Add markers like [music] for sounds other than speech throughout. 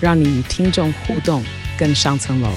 让你与听众互动更上层楼。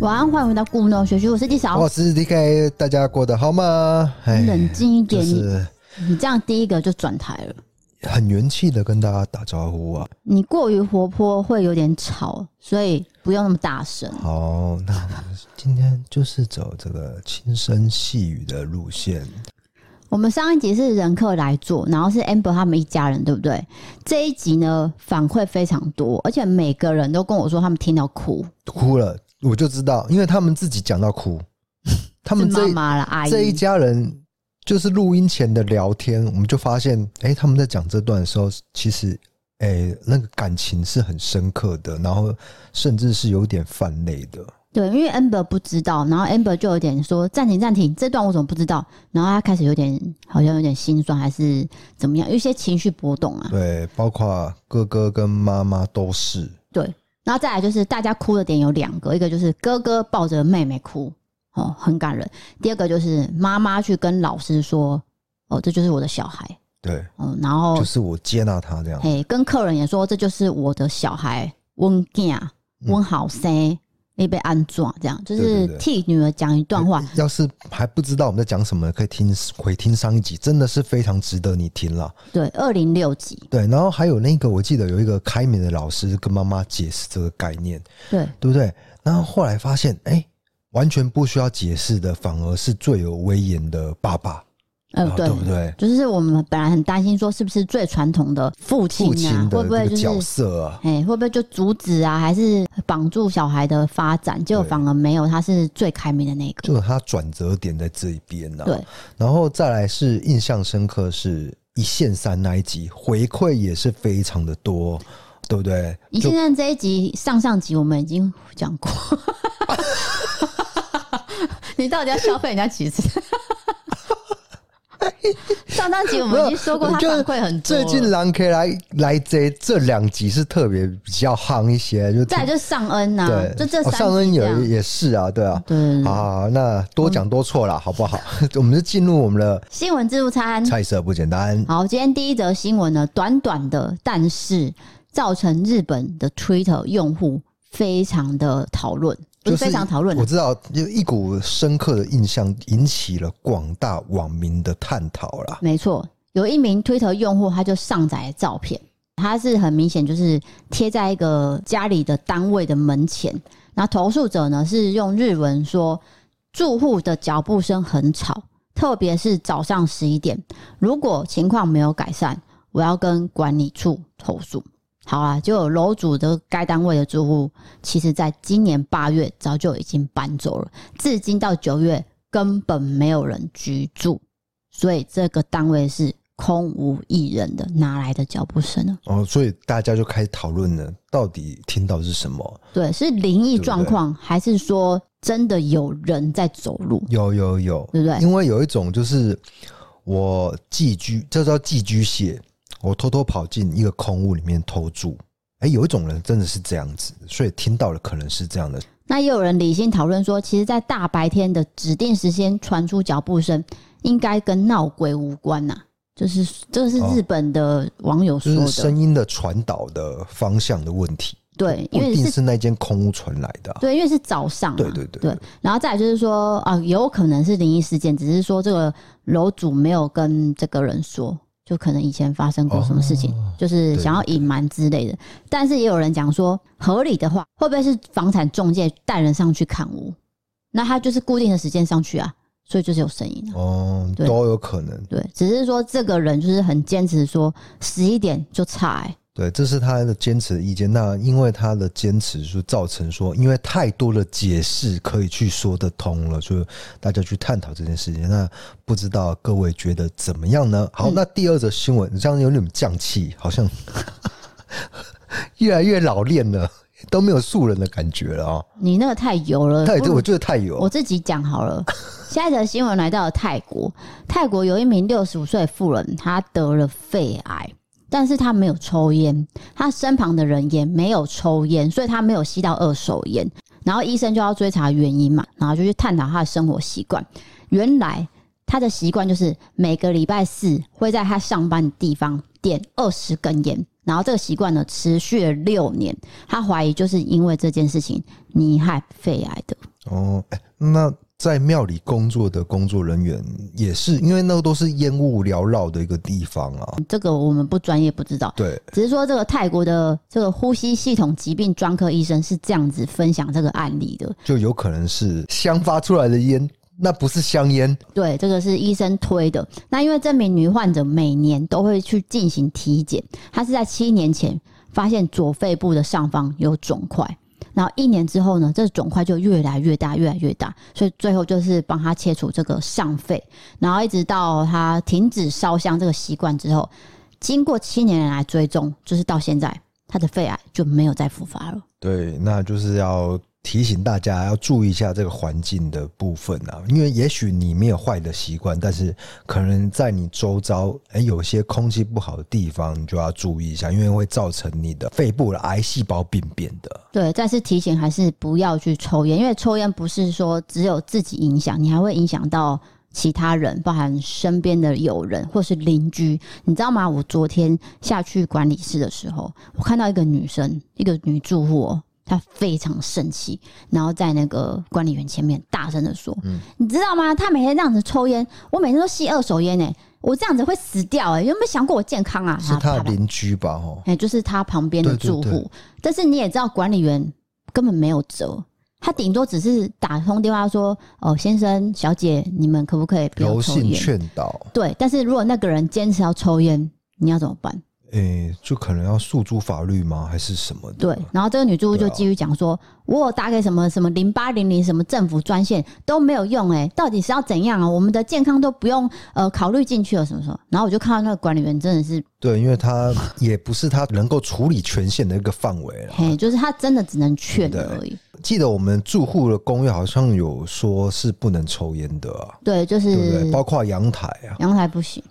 晚安，欢迎回到故弄玄虚，我是地嫂，我是 DK，大家过得好吗？冷静一点，就是、你你这样第一个就转台了，很元气的跟大家打招呼啊。你过于活泼会有点吵，所以不用那么大声。好，那我们今天就是走这个轻声细语的路线。我们上一集是人客来做，然后是 Amber 他们一家人，对不对？这一集呢，反馈非常多，而且每个人都跟我说他们听到哭，哭了。我就知道，因为他们自己讲到哭，他们这妈妈了阿姨这一家人就是录音前的聊天，我们就发现，哎、欸，他们在讲这段的时候，其实，哎、欸，那个感情是很深刻的，然后甚至是有点泛泪的。对，因为 Amber 不知道，然后 Amber 就有点说暂停暂停，这段我怎么不知道？然后他开始有点好像有点心酸，还是怎么样？有一些情绪波动啊。对，包括哥哥跟妈妈都是。对。然后再来就是大家哭的点有两个，一个就是哥哥抱着妹妹哭，哦，很感人；第二个就是妈妈去跟老师说，哦，这就是我的小孩，对，嗯，然后就是我接纳他这样，嘿，跟客人也说，这就是我的小孩，温健，温好生。你被安装，这样就是替女儿讲一段话。要是还不知道我们在讲什么，可以听回听上一集，真的是非常值得你听了。对，二零六集。对，然后还有那个，我记得有一个开明的老师跟妈妈解释这个概念，对，对不对？然后后来发现，哎、欸，完全不需要解释的，反而是最有威严的爸爸。呃，对，对不对？就是我们本来很担心说，是不是最传统的父亲啊？会不会就是角色啊？哎，会不会就阻止啊？还是绑住小孩的发展？结果反而没有，他是最开明的那个。就是他转折点在这一边呢。对，然后再来是印象深刻，是一线三那一集回馈也是非常的多，对不对？一线三这一集上上集我们已经讲过，[laughs] 你到底要消费人家几次？[laughs] 上当集我们已经说过，他反馈很多。最近狼 K 来来这这两集是特别比较夯一些，就再就是尚恩呐、啊，对，就这三、哦、尚恩也也是啊，对啊，对，啊，那多讲多错了，嗯、好不好？[laughs] 我们就进入我们的新闻自助餐，菜色不简单。好，今天第一则新闻呢，短短的，但是造成日本的 Twitter 用户非常的讨论。就是非常讨论，我知道有一股深刻的印象，引起了广大网民的探讨啦。没错，有一名推特用户，他就上载照片，他是很明显就是贴在一个家里的单位的门前。那投诉者呢是用日文说，住户的脚步声很吵，特别是早上十一点。如果情况没有改善，我要跟管理处投诉。好啊，就有楼主的该单位的住户，其实在今年八月早就已经搬走了，至今到九月根本没有人居住，所以这个单位是空无一人的，哪来的脚步声呢？哦，所以大家就开始讨论了，到底听到是什么？对，是灵异状况，还是说真的有人在走路？有有有，对不对？因为有一种就是我寄居，这叫寄居蟹。我偷偷跑进一个空屋里面偷住，哎，有一种人真的是这样子，所以听到了可能是这样的。那也有人理性讨论说，其实，在大白天的指定时间传出脚步声，应该跟闹鬼无关呐。就是这是日本的网友说的，声音的传导的方向的问题。对，因为一定是那间空屋传来的。对，因为是早上。对对对。对，然后再来就是说啊，有可能是灵异事件，只是说这个楼主没有跟这个人说。就可能以前发生过什么事情，哦、就是想要隐瞒之类的。但是也有人讲说，合理的话，会不会是房产中介带人上去看屋？那他就是固定的时间上去啊，所以就是有声音哦，都有可能。对，只是说这个人就是很坚持说十一点就差、欸，对，这是他的坚持的意见。那因为他的坚持，就造成说，因为太多的解释可以去说得通了，所以大家去探讨这件事情。那不知道各位觉得怎么样呢？好，那第二则新闻，你这样有点降气，好像 [laughs] 越来越老练了，都没有素人的感觉了啊、哦！你那个太油了，太，我觉得太油。我自己讲好了。下一则新闻来到了泰国，泰国有一名六十五岁的妇人，她得了肺癌。但是他没有抽烟，他身旁的人也没有抽烟，所以他没有吸到二手烟。然后医生就要追查原因嘛，然后就去探讨他的生活习惯。原来他的习惯就是每个礼拜四会在他上班的地方点二十根烟，然后这个习惯呢持续了六年。他怀疑就是因为这件事情罹害肺癌的。哦，那。在庙里工作的工作人员也是，因为那个都是烟雾缭绕的一个地方啊。这个我们不专业，不知道。对，只是说这个泰国的这个呼吸系统疾病专科医生是这样子分享这个案例的，就有可能是香发出来的烟，那不是香烟。对，这个是医生推的。那因为这名女患者每年都会去进行体检，她是在七年前发现左肺部的上方有肿块。然后一年之后呢，这肿块就越来越大，越来越大，所以最后就是帮他切除这个上肺，然后一直到他停止烧香这个习惯之后，经过七年来追踪，就是到现在他的肺癌就没有再复发了。对，那就是要。提醒大家要注意一下这个环境的部分啊，因为也许你没有坏的习惯，但是可能在你周遭，哎，有些空气不好的地方，你就要注意一下，因为会造成你的肺部的癌细胞病变的。对，再次提醒，还是不要去抽烟，因为抽烟不是说只有自己影响，你还会影响到其他人，包含身边的友人或是邻居。你知道吗？我昨天下去管理室的时候，我看到一个女生，一个女住户。他非常生气，然后在那个管理员前面大声的说：“嗯，你知道吗？他每天这样子抽烟，我每天都吸二手烟诶，我这样子会死掉诶，有没有想过我健康啊？”是他的邻居吧？哦，哎，就是他旁边的住户。但是你也知道，管理员根本没有辙，他顶多只是打通电话说：“哦，先生、小姐，你们可不可以不要抽烟？”劝导。对，但是如果那个人坚持要抽烟，你要怎么办？诶、欸，就可能要诉诸法律吗？还是什么的？对，然后这个女住户就继续讲说：“啊、我有打给什么什么零八零零什么政府专线都没有用、欸，诶，到底是要怎样啊？我们的健康都不用呃考虑进去了，什么什么？”然后我就看到那个管理员真的是对，因为他也不是他能够处理权限的一个范围了，嘿，就是他真的只能劝而已。记得我们住户的公寓好像有说是不能抽烟的啊，对，就是对对包括阳台啊，阳台不行。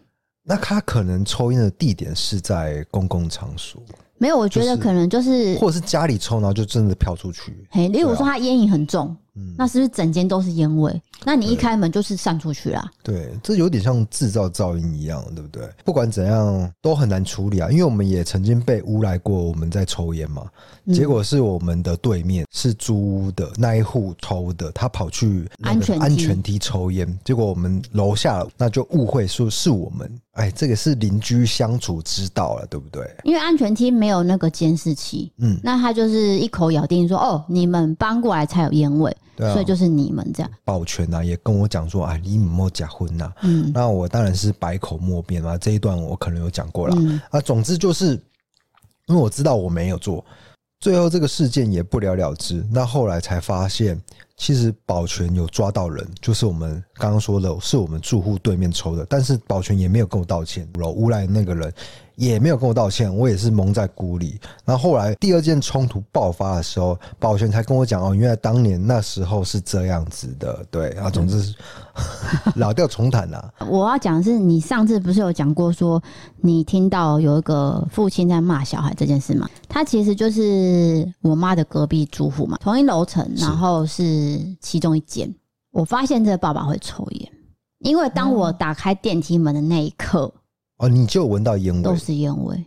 那他可能抽烟的地点是在公共场所，没有，我觉得可能就是，或者是家里抽，然后就真的飘出去。嘿，例如说他烟瘾很重。那是不是整间都是烟味？那你一开门就是散出去啦。对，这有点像制造噪音一样，对不对？不管怎样都很难处理啊，因为我们也曾经被诬赖过我们在抽烟嘛。结果是我们的对面是租屋的那一户偷的，他跑去安全安全梯抽烟，结果我们楼下那就误会说是我们。哎，这个是邻居相处之道了，对不对？因为安全梯没有那个监视器，嗯，那他就是一口咬定说：“哦，你们搬过来才有烟味。”对啊，所以就是你们这样，保全啊也跟我讲说，哎，你没有假婚呐？嗯，那我当然是百口莫辩啊。这一段我可能有讲过了，嗯，啊，总之就是因为我知道我没有做，最后这个事件也不了了之。那后来才发现，其实保全有抓到人，就是我们刚刚说的，是我们住户对面抽的，但是保全也没有跟我道歉，我诬赖那个人。也没有跟我道歉，我也是蒙在鼓里。然后后来第二件冲突爆发的时候，保全才跟我讲哦，原来当年那时候是这样子的。对啊，总之是 [laughs] 老调重弹啦。我要讲的是，你上次不是有讲过说，你听到有一个父亲在骂小孩这件事吗？他其实就是我妈的隔壁住户嘛，同一楼层，然后是其中一间。我发现这个爸爸会抽烟，因为当我打开电梯门的那一刻。哦，你就闻到烟味，都是烟味。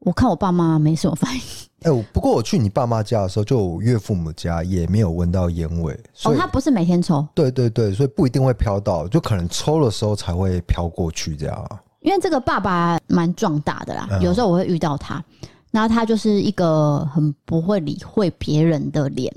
我看我爸妈没什么反应。哎、欸，不过我去你爸妈家的时候，就我岳父母家也没有闻到烟味。哦，他不是每天抽。对对对，所以不一定会飘到，就可能抽的时候才会飘过去这样。因为这个爸爸蛮壮大的啦，有时候我会遇到他，然后他就是一个很不会理会别人的脸，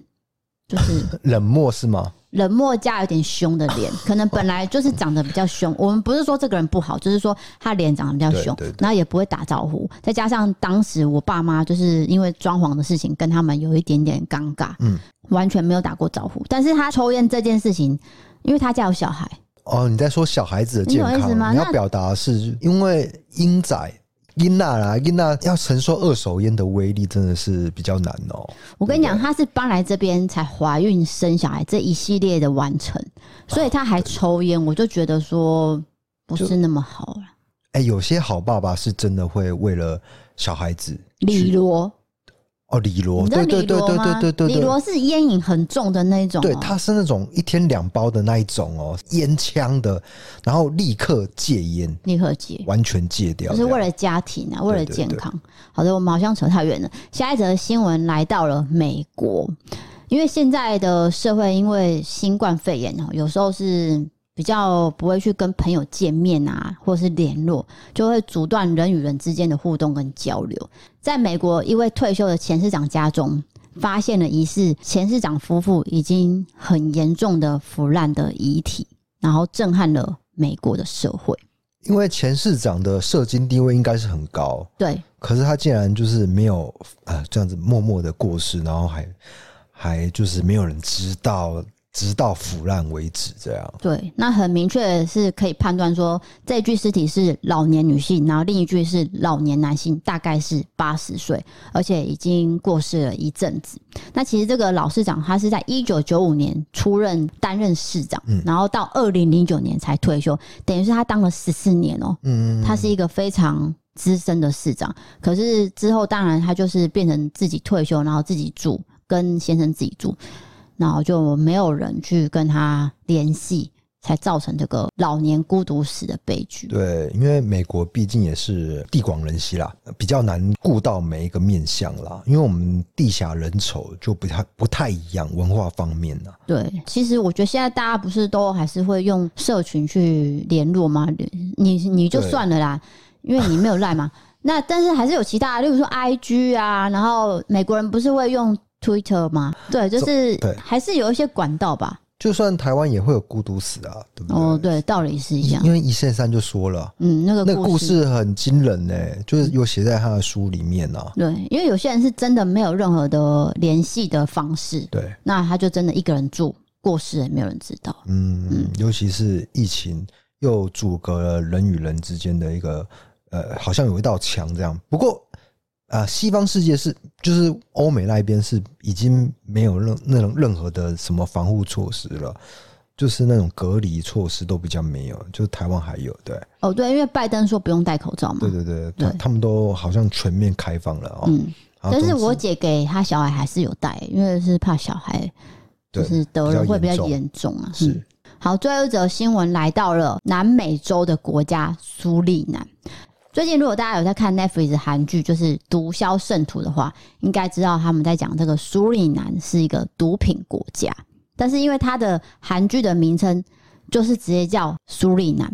就是 [laughs] 冷漠是吗？冷漠加有点凶的脸，[laughs] 可能本来就是长得比较凶。我们不是说这个人不好，就是说他脸长得比较凶，然后也不会打招呼。再加上当时我爸妈就是因为装潢的事情跟他们有一点点尴尬，嗯，完全没有打过招呼。但是他抽烟这件事情，因为他家有小孩。哦，你在说小孩子的健康？你，意思吗？你要表达是因为英仔。英娜啦，英娜要承受二手烟的威力，真的是比较难哦、喔。我跟你讲，她是搬来这边才怀孕生小孩这一系列的完成，所以她还抽烟，我就觉得说不是那么好了。哎、欸，有些好爸爸是真的会为了小孩子，李罗。哦，李罗，你知道李罗吗？李罗是烟瘾很重的那种、喔，对，他是那种一天两包的那一种哦、喔，烟枪的，然后立刻戒烟，立刻戒，完全戒掉，就是为了家庭啊，为了健康。好的，我们好像扯太远了。下一则新闻来到了美国，因为现在的社会因为新冠肺炎哦，有时候是。比较不会去跟朋友见面啊，或是联络，就会阻断人与人之间的互动跟交流。在美国，一位退休的前市长家中，发现了疑似前市长夫妇已经很严重的腐烂的遗体，然后震撼了美国的社会。因为前市长的社经地位应该是很高，对，可是他竟然就是没有啊这样子默默的过世，然后还还就是没有人知道。直到腐烂为止，这样。对，那很明确是可以判断说，这具尸体是老年女性，然后另一具是老年男性，大概是八十岁，而且已经过世了一阵子。那其实这个老市长他是在一九九五年出任担任市长，嗯，然后到二零零九年才退休，等于是他当了十四年哦。嗯，他是一个非常资深的市长，可是之后当然他就是变成自己退休，然后自己住，跟先生自己住。然后就没有人去跟他联系，才造成这个老年孤独死的悲剧。对，因为美国毕竟也是地广人稀啦，比较难顾到每一个面相啦。因为我们地狭人稠，就不太不太一样文化方面呢。对，其实我觉得现在大家不是都还是会用社群去联络吗？你你就算了啦，因为你没有赖嘛。[laughs] 那但是还是有其他，例如说 IG 啊，然后美国人不是会用。Twitter 吗？对，就是还是有一些管道吧。就算台湾也会有孤独死啊，对不对？哦，对，道理是一样。因为一线三就说了，嗯，那个那个故事很惊人呢、欸，就是有写在他的书里面啊。对，因为有些人是真的没有任何的联系的方式，对，那他就真的一个人住，过世也没有人知道。嗯嗯，尤其是疫情又阻隔了人与人之间的一个呃，好像有一道墙这样。不过。啊，西方世界是就是欧美那一边是已经没有任那种任何的什么防护措施了，就是那种隔离措施都比较没有，就是台湾还有对。哦，对，因为拜登说不用戴口罩嘛。对对对，对他，他们都好像全面开放了哦。嗯，但是我姐给她小孩还是有戴，因为是怕小孩就是得了会比较严重啊。是。好，最后一则新闻来到了南美洲的国家苏利南。最近，如果大家有在看 Netflix 韩剧，就是《毒枭圣徒》的话，应该知道他们在讲这个苏利南是一个毒品国家。但是因为它的韩剧的名称就是直接叫苏利南，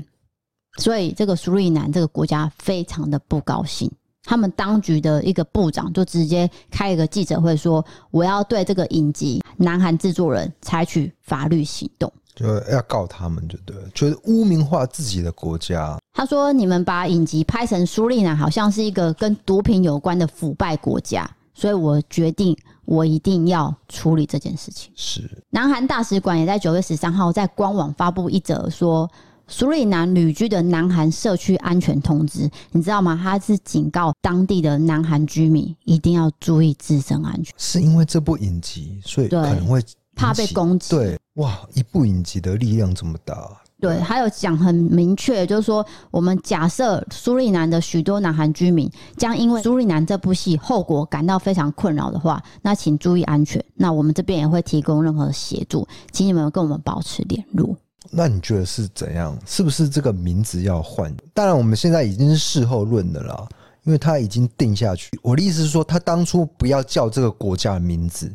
所以这个苏利南这个国家非常的不高兴。他们当局的一个部长就直接开一个记者会说：“我要对这个影集南韩制作人采取法律行动。”就要告他们，就对，就是污名化自己的国家。他说：“你们把影集拍成苏利南，好像是一个跟毒品有关的腐败国家，所以我决定，我一定要处理这件事情。”是。南韩大使馆也在九月十三号在官网发布一则说，苏利南旅居的南韩社区安全通知，你知道吗？他是警告当地的南韩居民一定要注意自身安全。是因为这部影集，所以可能会。怕被攻击，对，哇，一部影集的力量这么大，对，还有讲很明确，就是说，我们假设苏利南的许多南韩居民将因为苏利南这部戏后果感到非常困扰的话，那请注意安全。那我们这边也会提供任何协助，请你们跟我们保持联络。那你觉得是怎样？是不是这个名字要换？当然，我们现在已经是事后论的了，因为他已经定下去。我的意思是说，他当初不要叫这个国家的名字。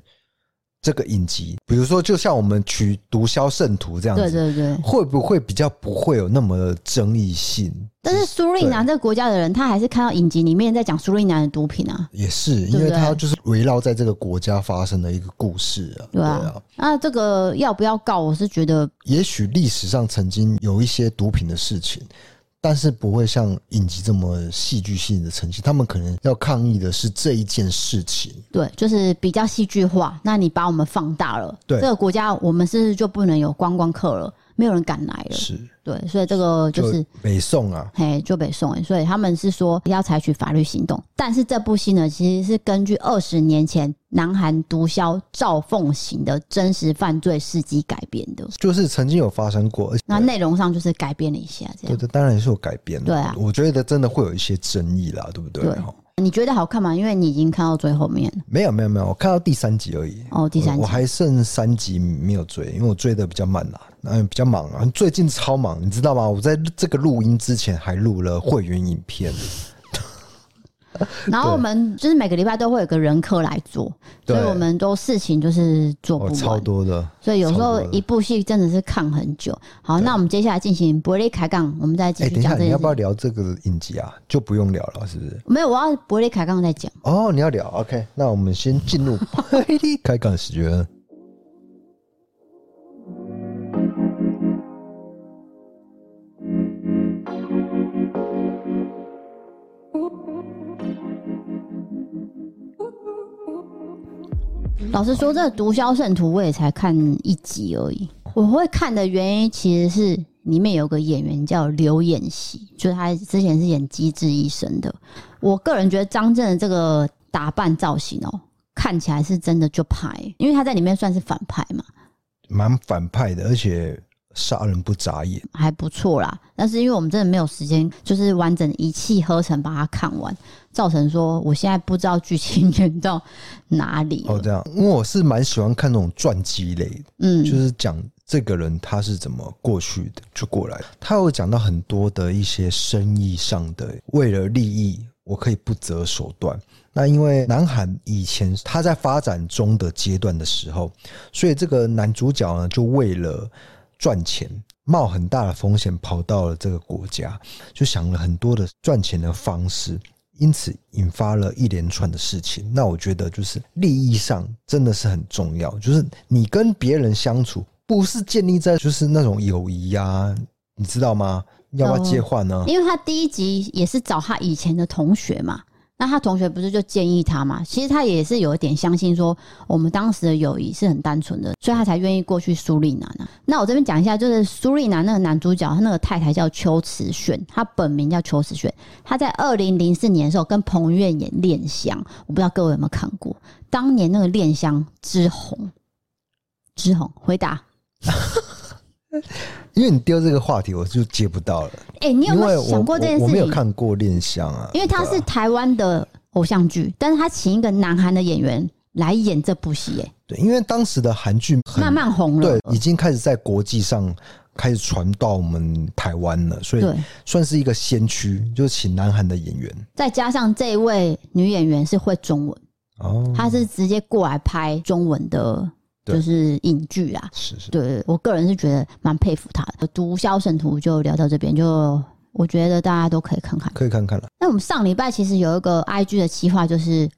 这个影集，比如说就像我们取《毒枭圣徒》这样子，对对对，会不会比较不会有那么争议性？但是苏利南这个国家的人，他还是看到影集里面在讲苏利南的毒品啊，也是，因为他就是围绕在这个国家发生的一个故事啊，对啊。那这个要不要告？我是觉得，也许历史上曾经有一些毒品的事情。但是不会像影集这么戏剧性的呈现，他们可能要抗议的是这一件事情。对，就是比较戏剧化。那你把我们放大了，对这个国家，我们是不是就不能有观光客了？没有人敢来了。是。对，所以这个就是北宋啊，嘿，就北宋，所以他们是说要采取法律行动。但是这部戏呢，其实是根据二十年前南韩毒枭赵凤行的真实犯罪事迹改编的，就是曾经有发生过。那内容上就是改编了一下，这样。对的，当然是有改编的。对啊，我觉得真的会有一些争议啦，对不对？对。你觉得好看吗？因为你已经看到最后面。没有没有没有，我看到第三集而已。哦，第三集，我还剩三集没有追，因为我追的比较慢啦，嗯，比较忙啊，最近超忙，你知道吗？我在这个录音之前还录了会员影片。[laughs] 然后我们就是每个礼拜都会有个人客来做，所以我们都事情就是做不完，超多的。所以有时候一部戏真的是看很久。好，那我们接下来进行伯利开杠，我们再继续讲。等一下，你要不要聊这个影集啊？就不用聊了，是不是？没有，我要伯利开杠再讲。哦，你要聊，OK？那我们先进入伯 [laughs] 利开杠时间。老实说，这《毒枭圣徒》我也才看一集而已。我会看的原因其实是里面有个演员叫刘演锡，就是他之前是演《机智医生》的。我个人觉得张震的这个打扮造型哦，看起来是真的就派，因为他在里面算是反派嘛，蛮反派的，而且。杀人不眨眼，还不错啦。但是因为我们真的没有时间，就是完整一气呵成把它看完，造成说我现在不知道剧情演到哪里。哦，这样，因为我是蛮喜欢看那种传记类的，嗯，就是讲这个人他是怎么过去的，就过来。他有讲到很多的一些生意上的，为了利益，我可以不择手段。那因为南韩以前他在发展中的阶段的时候，所以这个男主角呢，就为了赚钱，冒很大的风险跑到了这个国家，就想了很多的赚钱的方式，因此引发了一连串的事情。那我觉得就是利益上真的是很重要，就是你跟别人相处不是建立在就是那种友谊呀，你知道吗？要不要接话呢？因为他第一集也是找他以前的同学嘛。那他同学不是就建议他嘛？其实他也是有一点相信说，我们当时的友谊是很单纯的，所以他才愿意过去苏丽南啊。那我这边讲一下，就是苏丽南那个男主角，他那个太太叫邱瓷炫，他本名叫邱瓷炫。他在二零零四年的时候跟彭于晏演《恋香》，我不知道各位有没有看过？当年那个《恋香》之红，之红，回答。[laughs] [laughs] 因为你丢这个话题，我就接不到了。哎、欸，你有没有想过这件事情？我，我没有看过《恋香》啊，因为他是台湾的偶像剧，但是他请一个南韩的演员来演这部戏。哎，对，因为当时的韩剧慢慢红了，对，已经开始在国际上开始传到我们台湾了，所以算是一个先驱，就请南韩的演员。再加上这一位女演员是会中文哦，她是直接过来拍中文的。就是影剧啊，是是，对，我个人是觉得蛮佩服他的。毒枭圣徒就聊到这边，就我觉得大家都可以看看，可以看看了。那我们上礼拜其实有一个 IG 的企划，就是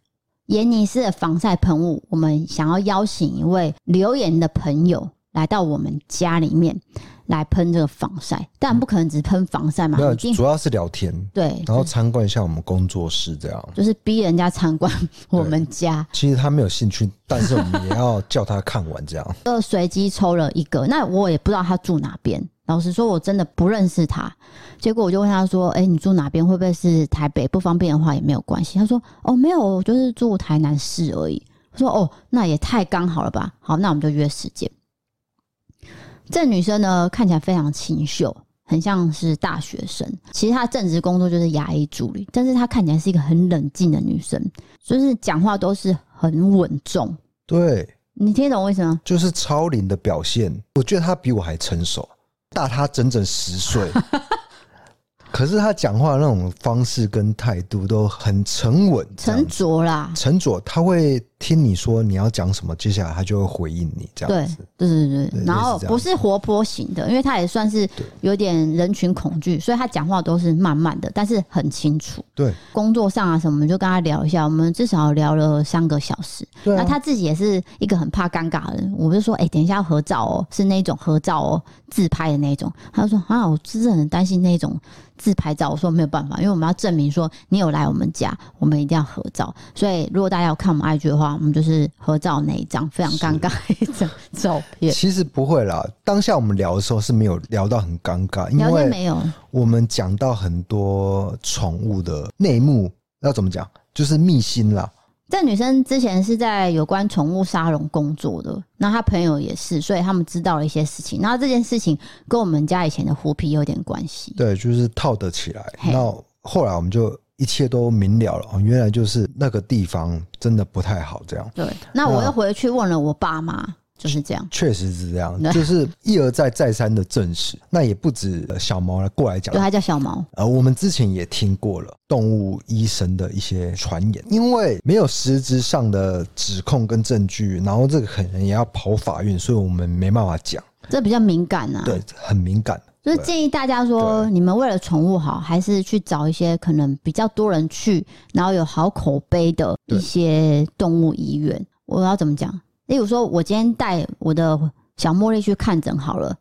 颜尼斯的防晒喷雾，我们想要邀请一位留言的朋友来到我们家里面。来喷这个防晒，但不可能只喷防晒嘛。没有，主要是聊天。对，然后参观一下我们工作室，这样。就是逼人家参观我们家。其实他没有兴趣，但是我们也要叫他看完这样。[laughs] 就随机抽了一个，那我也不知道他住哪边。老实说，我真的不认识他。结果我就问他说：“哎，你住哪边？会不会是台北？不方便的话也没有关系。”他说：“哦，没有，我就是住台南市而已。”我说：“哦，那也太刚好了吧？好，那我们就约时间。”这女生呢，看起来非常清秀，很像是大学生。其实她正职工作就是牙医助理，但是她看起来是一个很冷静的女生，就是讲话都是很稳重。对，你听懂为什么？就是超龄的表现。我觉得她比我还成熟，大她整整十岁。[laughs] 可是他讲话的那种方式跟态度都很沉稳、沉着啦，沉着。他会听你说你要讲什么，接下来他就会回应你这样子。对对对对，然后不是活泼型的，因为他也算是有点人群恐惧，所以他讲话都是慢慢的，但是很清楚。对，工作上啊什么，我们就跟他聊一下，我们至少聊了三个小时。对、啊，那他自己也是一个很怕尴尬的人，我就说，哎、欸，等一下要合照哦，是那种合照哦，自拍的那种。他就说啊，我真的很担心那种。自拍照，我说没有办法，因为我们要证明说你有来我们家，我们一定要合照。所以如果大家要看我们 IG 的话，我们就是合照那一张非常尴尬的一张照片。其实不会啦，当下我们聊的时候是没有聊到很尴尬，因为没有我们讲到很多宠物的内幕，要怎么讲，就是秘辛啦。这女生之前是在有关宠物沙龙工作的，那她朋友也是，所以他们知道了一些事情。然后这件事情跟我们家以前的虎皮有点关系。对，就是套得起来。那后来我们就一切都明了了，原来就是那个地方真的不太好，这样。对，那我又回去问了我爸妈。就是这样，确实是这样，就是一而再再三的证实。那也不止小毛来过来讲，对，他叫小毛。呃，我们之前也听过了动物医生的一些传言，因为没有实质上的指控跟证据，然后这个可能也要跑法院，所以我们没办法讲。这比较敏感啊，对，很敏感。就是建议大家说，你们为了宠物好，还是去找一些可能比较多人去，然后有好口碑的一些动物医院。我要怎么讲？例如说，我今天带我的小茉莉去看诊好了，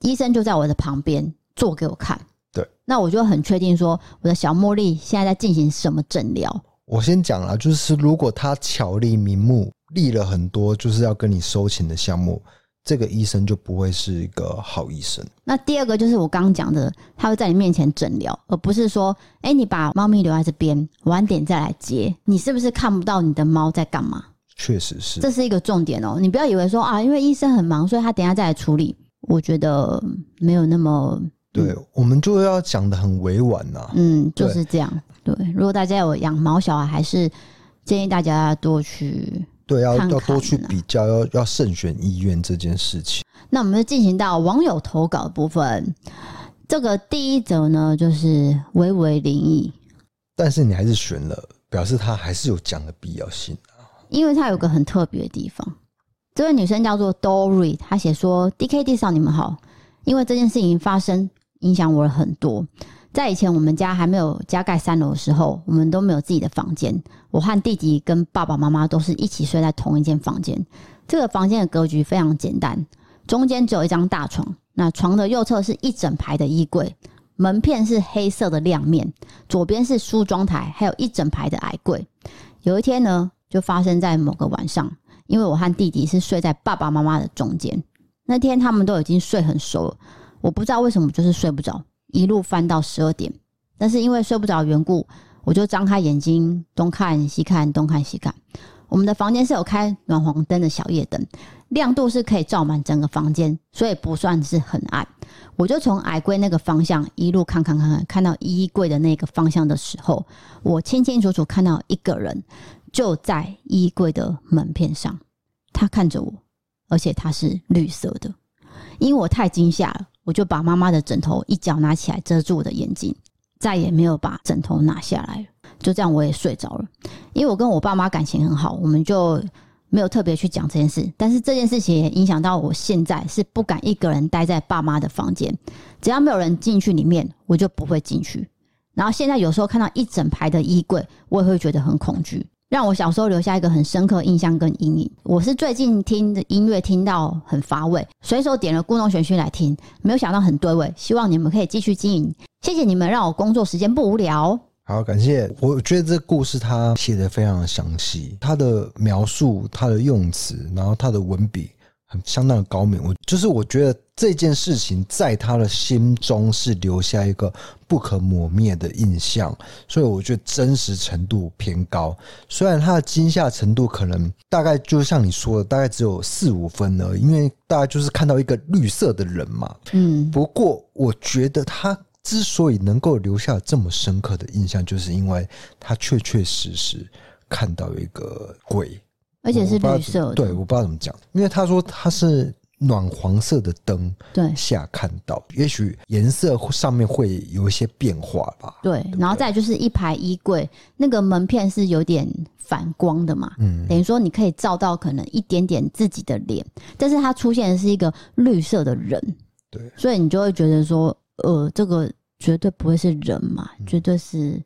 医生就在我的旁边做给我看。对，那我就很确定说，我的小茉莉现在在进行什么诊疗。我先讲了，就是如果他巧立名目立了很多就是要跟你收钱的项目，这个医生就不会是一个好医生。那第二个就是我刚刚讲的，他会在你面前诊疗，而不是说，哎，你把猫咪留在这边，晚点再来接。你是不是看不到你的猫在干嘛？确实是，这是一个重点哦。你不要以为说啊，因为医生很忙，所以他等一下再来处理。我觉得没有那么……对，嗯、我们就要讲的很委婉呐。嗯，就是这样。对，如果大家有养毛小孩，还是建议大家多去对，要要多去比较，要要慎选医院这件事情。那我们就进行到网友投稿的部分。这个第一则呢，就是微微灵异，但是你还是选了，表示他还是有讲的必要性。因为他有个很特别的地方，这位女生叫做 Dory，她写说：“DKD 嫂，你们好。因为这件事情发生，影响我了很多。在以前我们家还没有加盖三楼的时候，我们都没有自己的房间。我和弟弟跟爸爸妈妈都是一起睡在同一间房间。这个房间的格局非常简单，中间只有一张大床。那床的右侧是一整排的衣柜，门片是黑色的亮面，左边是梳妆台，还有一整排的矮柜。有一天呢。”就发生在某个晚上，因为我和弟弟是睡在爸爸妈妈的中间。那天他们都已经睡很熟了，我不知道为什么就是睡不着，一路翻到十二点。但是因为睡不着缘故，我就张开眼睛东看西看，东看西看。我们的房间是有开暖黄灯的小夜灯，亮度是可以照满整个房间，所以不算是很暗。我就从矮柜那个方向一路看看看看，看到衣柜的那个方向的时候，我清清楚楚看到一个人。就在衣柜的门片上，他看着我，而且他是绿色的。因为我太惊吓了，我就把妈妈的枕头一脚拿起来遮住我的眼睛，再也没有把枕头拿下来。就这样，我也睡着了。因为我跟我爸妈感情很好，我们就没有特别去讲这件事。但是这件事情也影响到我现在是不敢一个人待在爸妈的房间，只要没有人进去里面，我就不会进去。然后现在有时候看到一整排的衣柜，我也会觉得很恐惧。让我小时候留下一个很深刻印象跟阴影。我是最近听的音乐听到很乏味，随手点了故弄玄虚来听，没有想到很对味。希望你们可以继续经营，谢谢你们让我工作时间不无聊。好，感谢。我觉得这故事他写得非常的详细，他的描述、他的用词，然后他的文笔。相当的高明，我就是我觉得这件事情在他的心中是留下一个不可磨灭的印象，所以我觉得真实程度偏高。虽然他的惊吓程度可能大概就像你说的，大概只有四五分而已，因为大家就是看到一个绿色的人嘛。嗯，不过我觉得他之所以能够留下这么深刻的印象，就是因为他确确实实看到一个鬼。而且是绿色的，对，我不知道怎么讲，因为他说他是暖黄色的灯对下看到，也许颜色上面会有一些变化吧。对，对对，然后再就是一排衣柜，那个门片是有点反光的嘛，嗯，等于说你可以照到可能一点点自己的脸，但是它出现的是一个绿色的人，对，所以你就会觉得说，呃，这个绝对不会是人嘛，嗯、绝对是。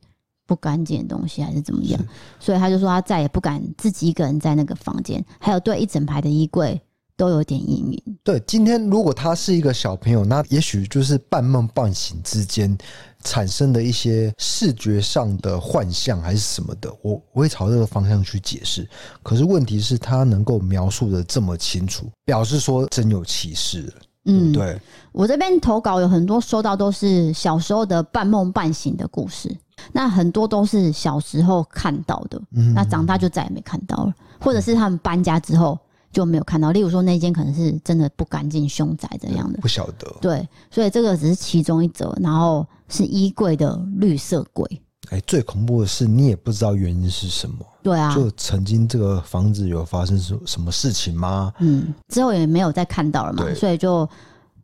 不干净的东西还是怎么样？所以他就说他再也不敢自己一个人在那个房间，还有对一整排的衣柜都有点阴影。对，今天如果他是一个小朋友，那也许就是半梦半醒之间产生的一些视觉上的幻象还是什么的，我我会朝这个方向去解释。可是问题是，他能够描述的这么清楚，表示说真有其事。嗯，对。我这边投稿有很多收到都是小时候的半梦半醒的故事。那很多都是小时候看到的，那长大就再也没看到了，或者是他们搬家之后就没有看到。例如说那间可能是真的不干净、凶宅这样的，不晓得。对，所以这个只是其中一则，然后是衣柜的绿色柜。哎，最恐怖的是你也不知道原因是什么。对啊，就曾经这个房子有发生什什么事情吗？嗯，之后也没有再看到了嘛，所以就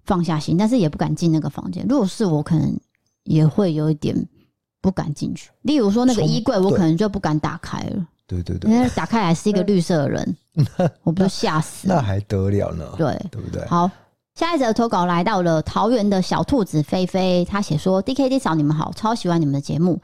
放下心，但是也不敢进那个房间。如果是我，可能也会有一点。不敢进去。例如说那个衣柜，我可能就不敢打开了。对对对，因为打开来是一个绿色的人，[laughs] 我不就吓死了？那还得了呢？对对不对？好，下一则投稿来到了桃园的小兔子菲菲，他写说：“D K D 嫂，你们好，超喜欢你们的节目。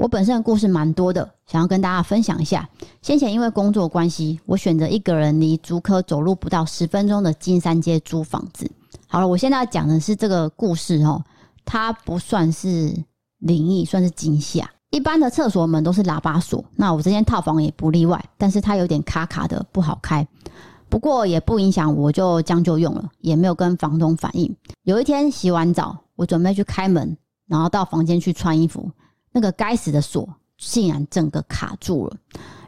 我本身的故事蛮多的，想要跟大家分享一下。先前因为工作关系，我选择一个人离竹科走路不到十分钟的金山街租房子。好了，我现在要讲的是这个故事哦，它不算是。”灵异算是惊吓，一般的厕所门都是喇叭锁，那我这间套房也不例外，但是它有点卡卡的，不好开。不过也不影响，我就将就用了，也没有跟房东反映。有一天洗完澡，我准备去开门，然后到房间去穿衣服，那个该死的锁竟然整个卡住了，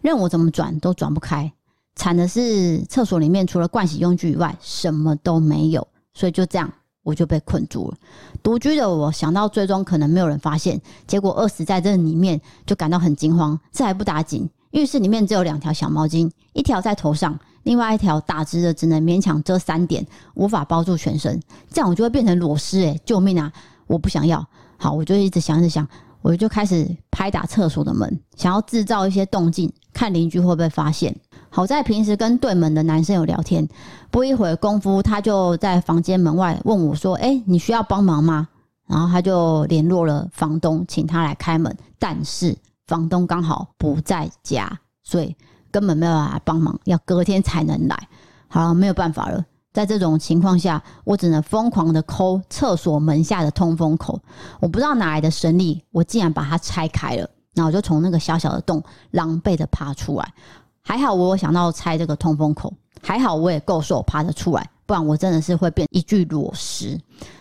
任我怎么转都转不开。惨的是厕所里面除了盥洗用具以外，什么都没有，所以就这样。我就被困住了。独居的我想到最终可能没有人发现，结果饿死在这里面，就感到很惊慌。这还不打紧，浴室里面只有两条小毛巾，一条在头上，另外一条打直的，只能勉强遮三点，无法包住全身。这样我就会变成裸尸诶，救命啊！我不想要。好，我就一直想，一直想，我就开始拍打厕所的门，想要制造一些动静，看邻居会不会发现。好在平时跟对门的男生有聊天，不一会功夫，他就在房间门外问我说：“哎，你需要帮忙吗？”然后他就联络了房东，请他来开门。但是房东刚好不在家，所以根本没有办法帮忙，要隔天才能来。好了，没有办法了，在这种情况下，我只能疯狂的抠厕所门下的通风口。我不知道哪来的神力，我竟然把它拆开了，然后我就从那个小小的洞狼狈的爬出来。还好我想到拆这个通风口，还好我也够瘦爬得出来，不然我真的是会变一具裸尸。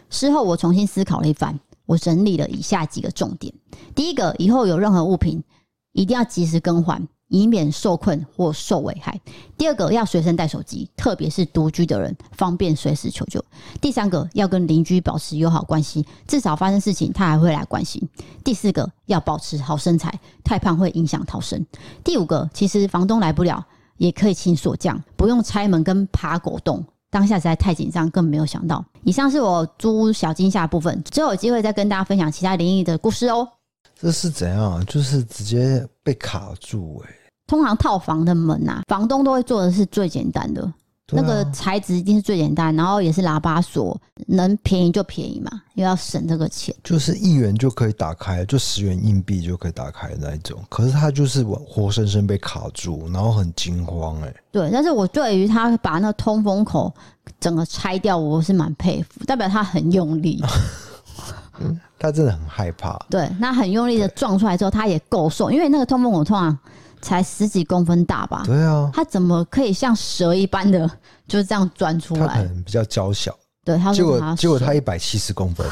事后我重新思考了一番，我整理了以下几个重点：第一个，以后有任何物品一定要及时更换。以免受困或受危害。第二个，要随身带手机，特别是独居的人，方便随时求救。第三个，要跟邻居保持友好关系，至少发生事情他还会来关心。第四个，要保持好身材，太胖会影响逃生。第五个，其实房东来不了，也可以请锁匠，不用拆门跟爬狗洞。当下实在太紧张，更没有想到。以上是我租屋小惊吓部分，之后有机会再跟大家分享其他灵异的故事哦。这是怎样？就是直接被卡住哎、通常套房的门啊，房东都会做的是最简单的，那个材质一定是最简单，然后也是喇叭锁，能便宜就便宜嘛，又要省这个钱。就是一元就可以打开，就十元硬币就可以打开那一种。可是他就是活生生被卡住，然后很惊慌哎。对，但是我对于他把那通风口整个拆掉，我是蛮佩服，代表他很用力。[laughs] 他真的很害怕。对，那很用力的撞出来之后，他也够瘦，因为那个通风口通常。才十几公分大吧？对啊，它怎么可以像蛇一般的就是这样钻出来？它可能比较娇小。对，他结果结果它一百七十公分，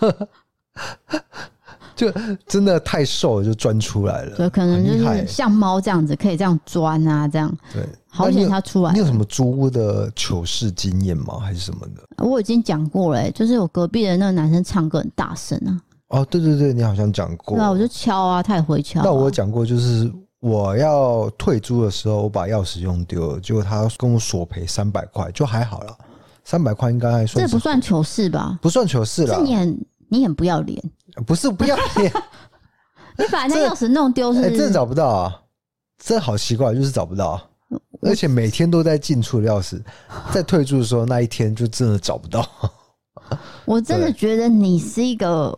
[laughs] 就真的太瘦了，就钻出来了。对，可能就是像猫这样子，可以这样钻啊，这样。对，好险它出来。你有什么租屋的糗事经验吗？还是什么的？我已经讲过了、欸，就是我隔壁的那个男生唱歌很大声啊。哦，对对对，你好像讲过。那我就敲啊，他也会敲、啊。那我讲过，就是我要退租的时候，我把钥匙用丢了，结果他跟我索赔三百块，就还好了。三百块应该还算这不算糗事吧？不算糗事了。是你很你很不要脸，不是不要脸，[laughs] [laughs] 你把那钥匙弄丢是？真的找不到啊！真的好奇怪，就是找不到，而且每天都在进出的钥匙，在退出的时候那一天就真的找不到。[laughs] 我真的觉得你是一个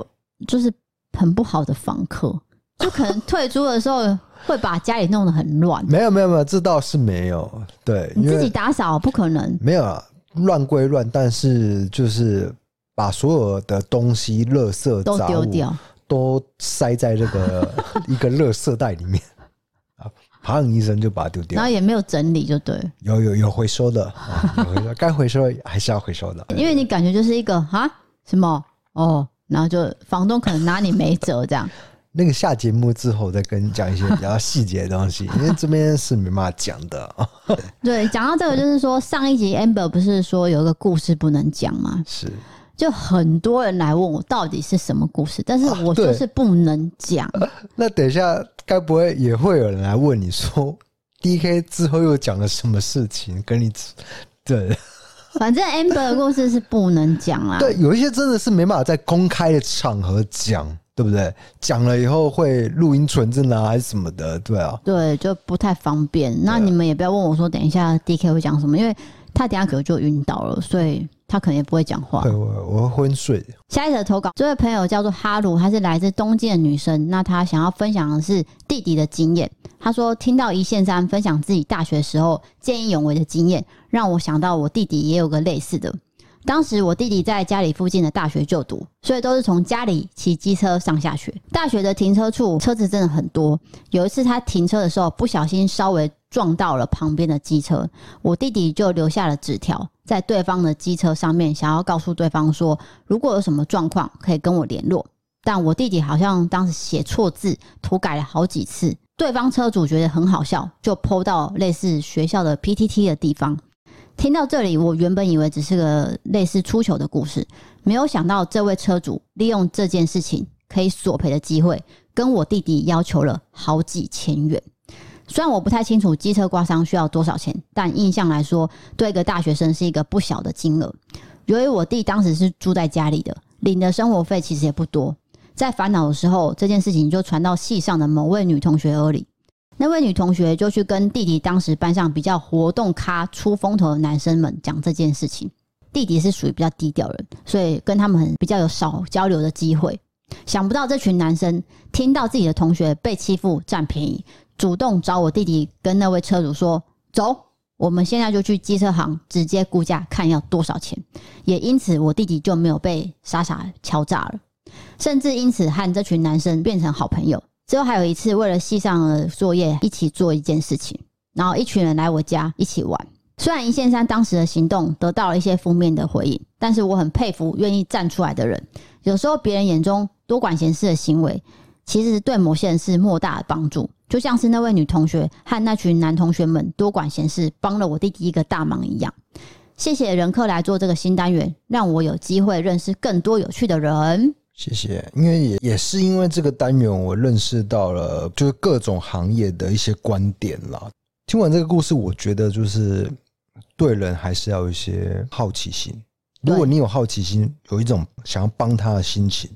就是很不好的房客，就可能退租的时候会把家里弄得很乱。没有没有没有，这倒是没有。对，你自己打扫不可能。没有啊，乱归乱，但是就是把所有的东西、垃圾都丢掉，都塞在这个 [laughs] 一个垃圾袋里面。啪一声就把它丢掉，然后也没有整理，就对。有有有回收的，有回收，该回收还是要回收的。因为你感觉就是一个啊什么哦，然后就房东可能拿你没辙这样。[laughs] 那个下节目之后再跟你讲一些比较细节的东西，因为这边是没办法讲的。[laughs] 对，讲到这个就是说，上一集 Amber 不是说有一个故事不能讲吗？是。就很多人来问我到底是什么故事，但是我就是不能讲。啊，[laughs] 那等一下，该不会也会有人来问你说，DK 之后又讲了什么事情？跟你对，反正 Amber 的故事是不能讲啦。对，有一些真的是没办法在公开的场合讲，对不对？讲了以后会录音存证啊，还是什么的？对啊，对，就不太方便。那你们也不要问我说，等一下 DK 会讲什么，因为他等下可能就晕倒了，所以。他可能也不会讲话，对，我我会昏睡。下一则投稿，这位朋友叫做哈鲁，她是来自东京的女生。那她想要分享的是弟弟的经验。她说听到一线三分享自己大学时候见义勇为的经验，让我想到我弟弟也有个类似的。当时我弟弟在家里附近的大学就读，所以都是从家里骑机车上下学。大学的停车处车子真的很多。有一次他停车的时候不小心稍微撞到了旁边的机车，我弟弟就留下了纸条在对方的机车上面，想要告诉对方说，如果有什么状况可以跟我联络。但我弟弟好像当时写错字，涂改了好几次。对方车主觉得很好笑，就 po 到类似学校的 PTT 的地方。听到这里，我原本以为只是个类似出糗的故事，没有想到这位车主利用这件事情可以索赔的机会，跟我弟弟要求了好几千元。虽然我不太清楚机车刮伤需要多少钱，但印象来说，对一个大学生是一个不小的金额。由于我弟当时是住在家里的，领的生活费其实也不多，在烦恼的时候，这件事情就传到系上的某位女同学耳里。那位女同学就去跟弟弟当时班上比较活动咖、出风头的男生们讲这件事情。弟弟是属于比较低调人，所以跟他们比较有少交流的机会。想不到这群男生听到自己的同学被欺负、占便宜，主动找我弟弟跟那位车主说：“走，我们现在就去机车行直接估价，看要多少钱。”也因此，我弟弟就没有被傻傻敲诈了，甚至因此和这群男生变成好朋友。之后还有一次，为了系上的作业一起做一件事情，然后一群人来我家一起玩。虽然一线三当时的行动得到了一些负面的回应，但是我很佩服愿意站出来的人。有时候别人眼中多管闲事的行为，其实对某些人是莫大的帮助。就像是那位女同学和那群男同学们多管闲事，帮了我弟弟一个大忙一样。谢谢人客来做这个新单元，让我有机会认识更多有趣的人。谢谢，因为也也是因为这个单元，我认识到了就是各种行业的一些观点啦。听完这个故事，我觉得就是对人还是要有一些好奇心。如果你有好奇心，有一种想要帮他的心情，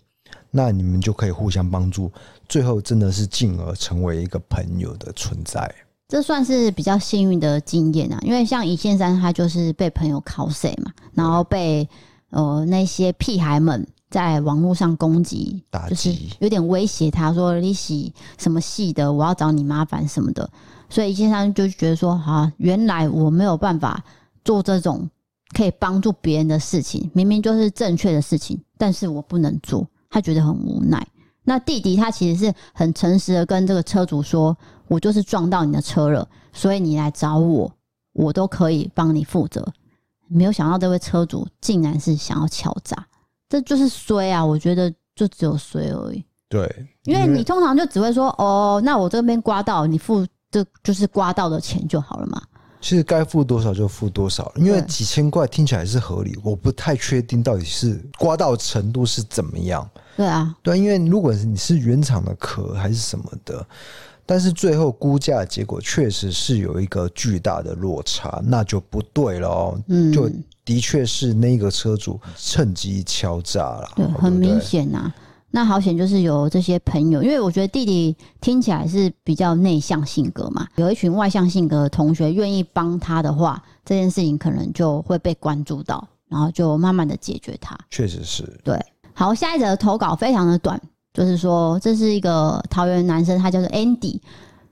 那你们就可以互相帮助，最后真的是进而成为一个朋友的存在。这算是比较幸运的经验啊，因为像一线三，他就是被朋友 cos 嘛，然后被呃那些屁孩们。在网络上攻击，就是有点威胁他说，你洗什么系的，我要找你麻烦什么的。所以一线三就觉得说，啊，原来我没有办法做这种可以帮助别人的事情，明明就是正确的事情，但是我不能做，他觉得很无奈。那弟弟他其实是很诚实的跟这个车主说，我就是撞到你的车了，所以你来找我，我都可以帮你负责。没有想到这位车主竟然是想要敲诈。这就是衰啊！我觉得就只有衰而已。对，因为你通常就只会说哦，那我这边刮到，你付这就是刮到的钱就好了嘛。其实该付多少就付多少，因为对几千块听起来是合理，我不太确定到底是刮到程度是怎么样。对啊，对，因为如果是你是原厂的壳还是什么的，但是最后估价的结果确实是有一个巨大的落差，那就不对了哦。嗯，就的确是那个车主趁机敲诈了，对，很明显呐、啊。那好险，就是有这些朋友，因为我觉得弟弟听起来是比较内向性格嘛，有一群外向性格的同学愿意帮他的话，这件事情可能就会被关注到，然后就慢慢的解决他。确实是。对，好，下一则投稿非常的短，就是说这是一个桃园男生，他叫做 Andy。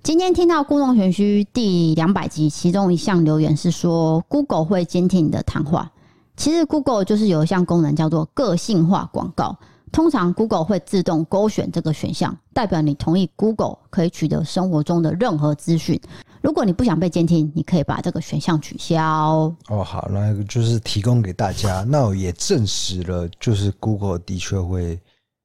今天听到《故弄玄虚》第两百集，其中一项留言是说，Google 会监听你的谈话。其实 Google 就是有一项功能叫做个性化广告。通常 Google 会自动勾选这个选项，代表你同意 Google 可以取得生活中的任何资讯。如果你不想被监听，你可以把这个选项取消。哦，好，那就是提供给大家。那我也证实了，就是 Google 的确会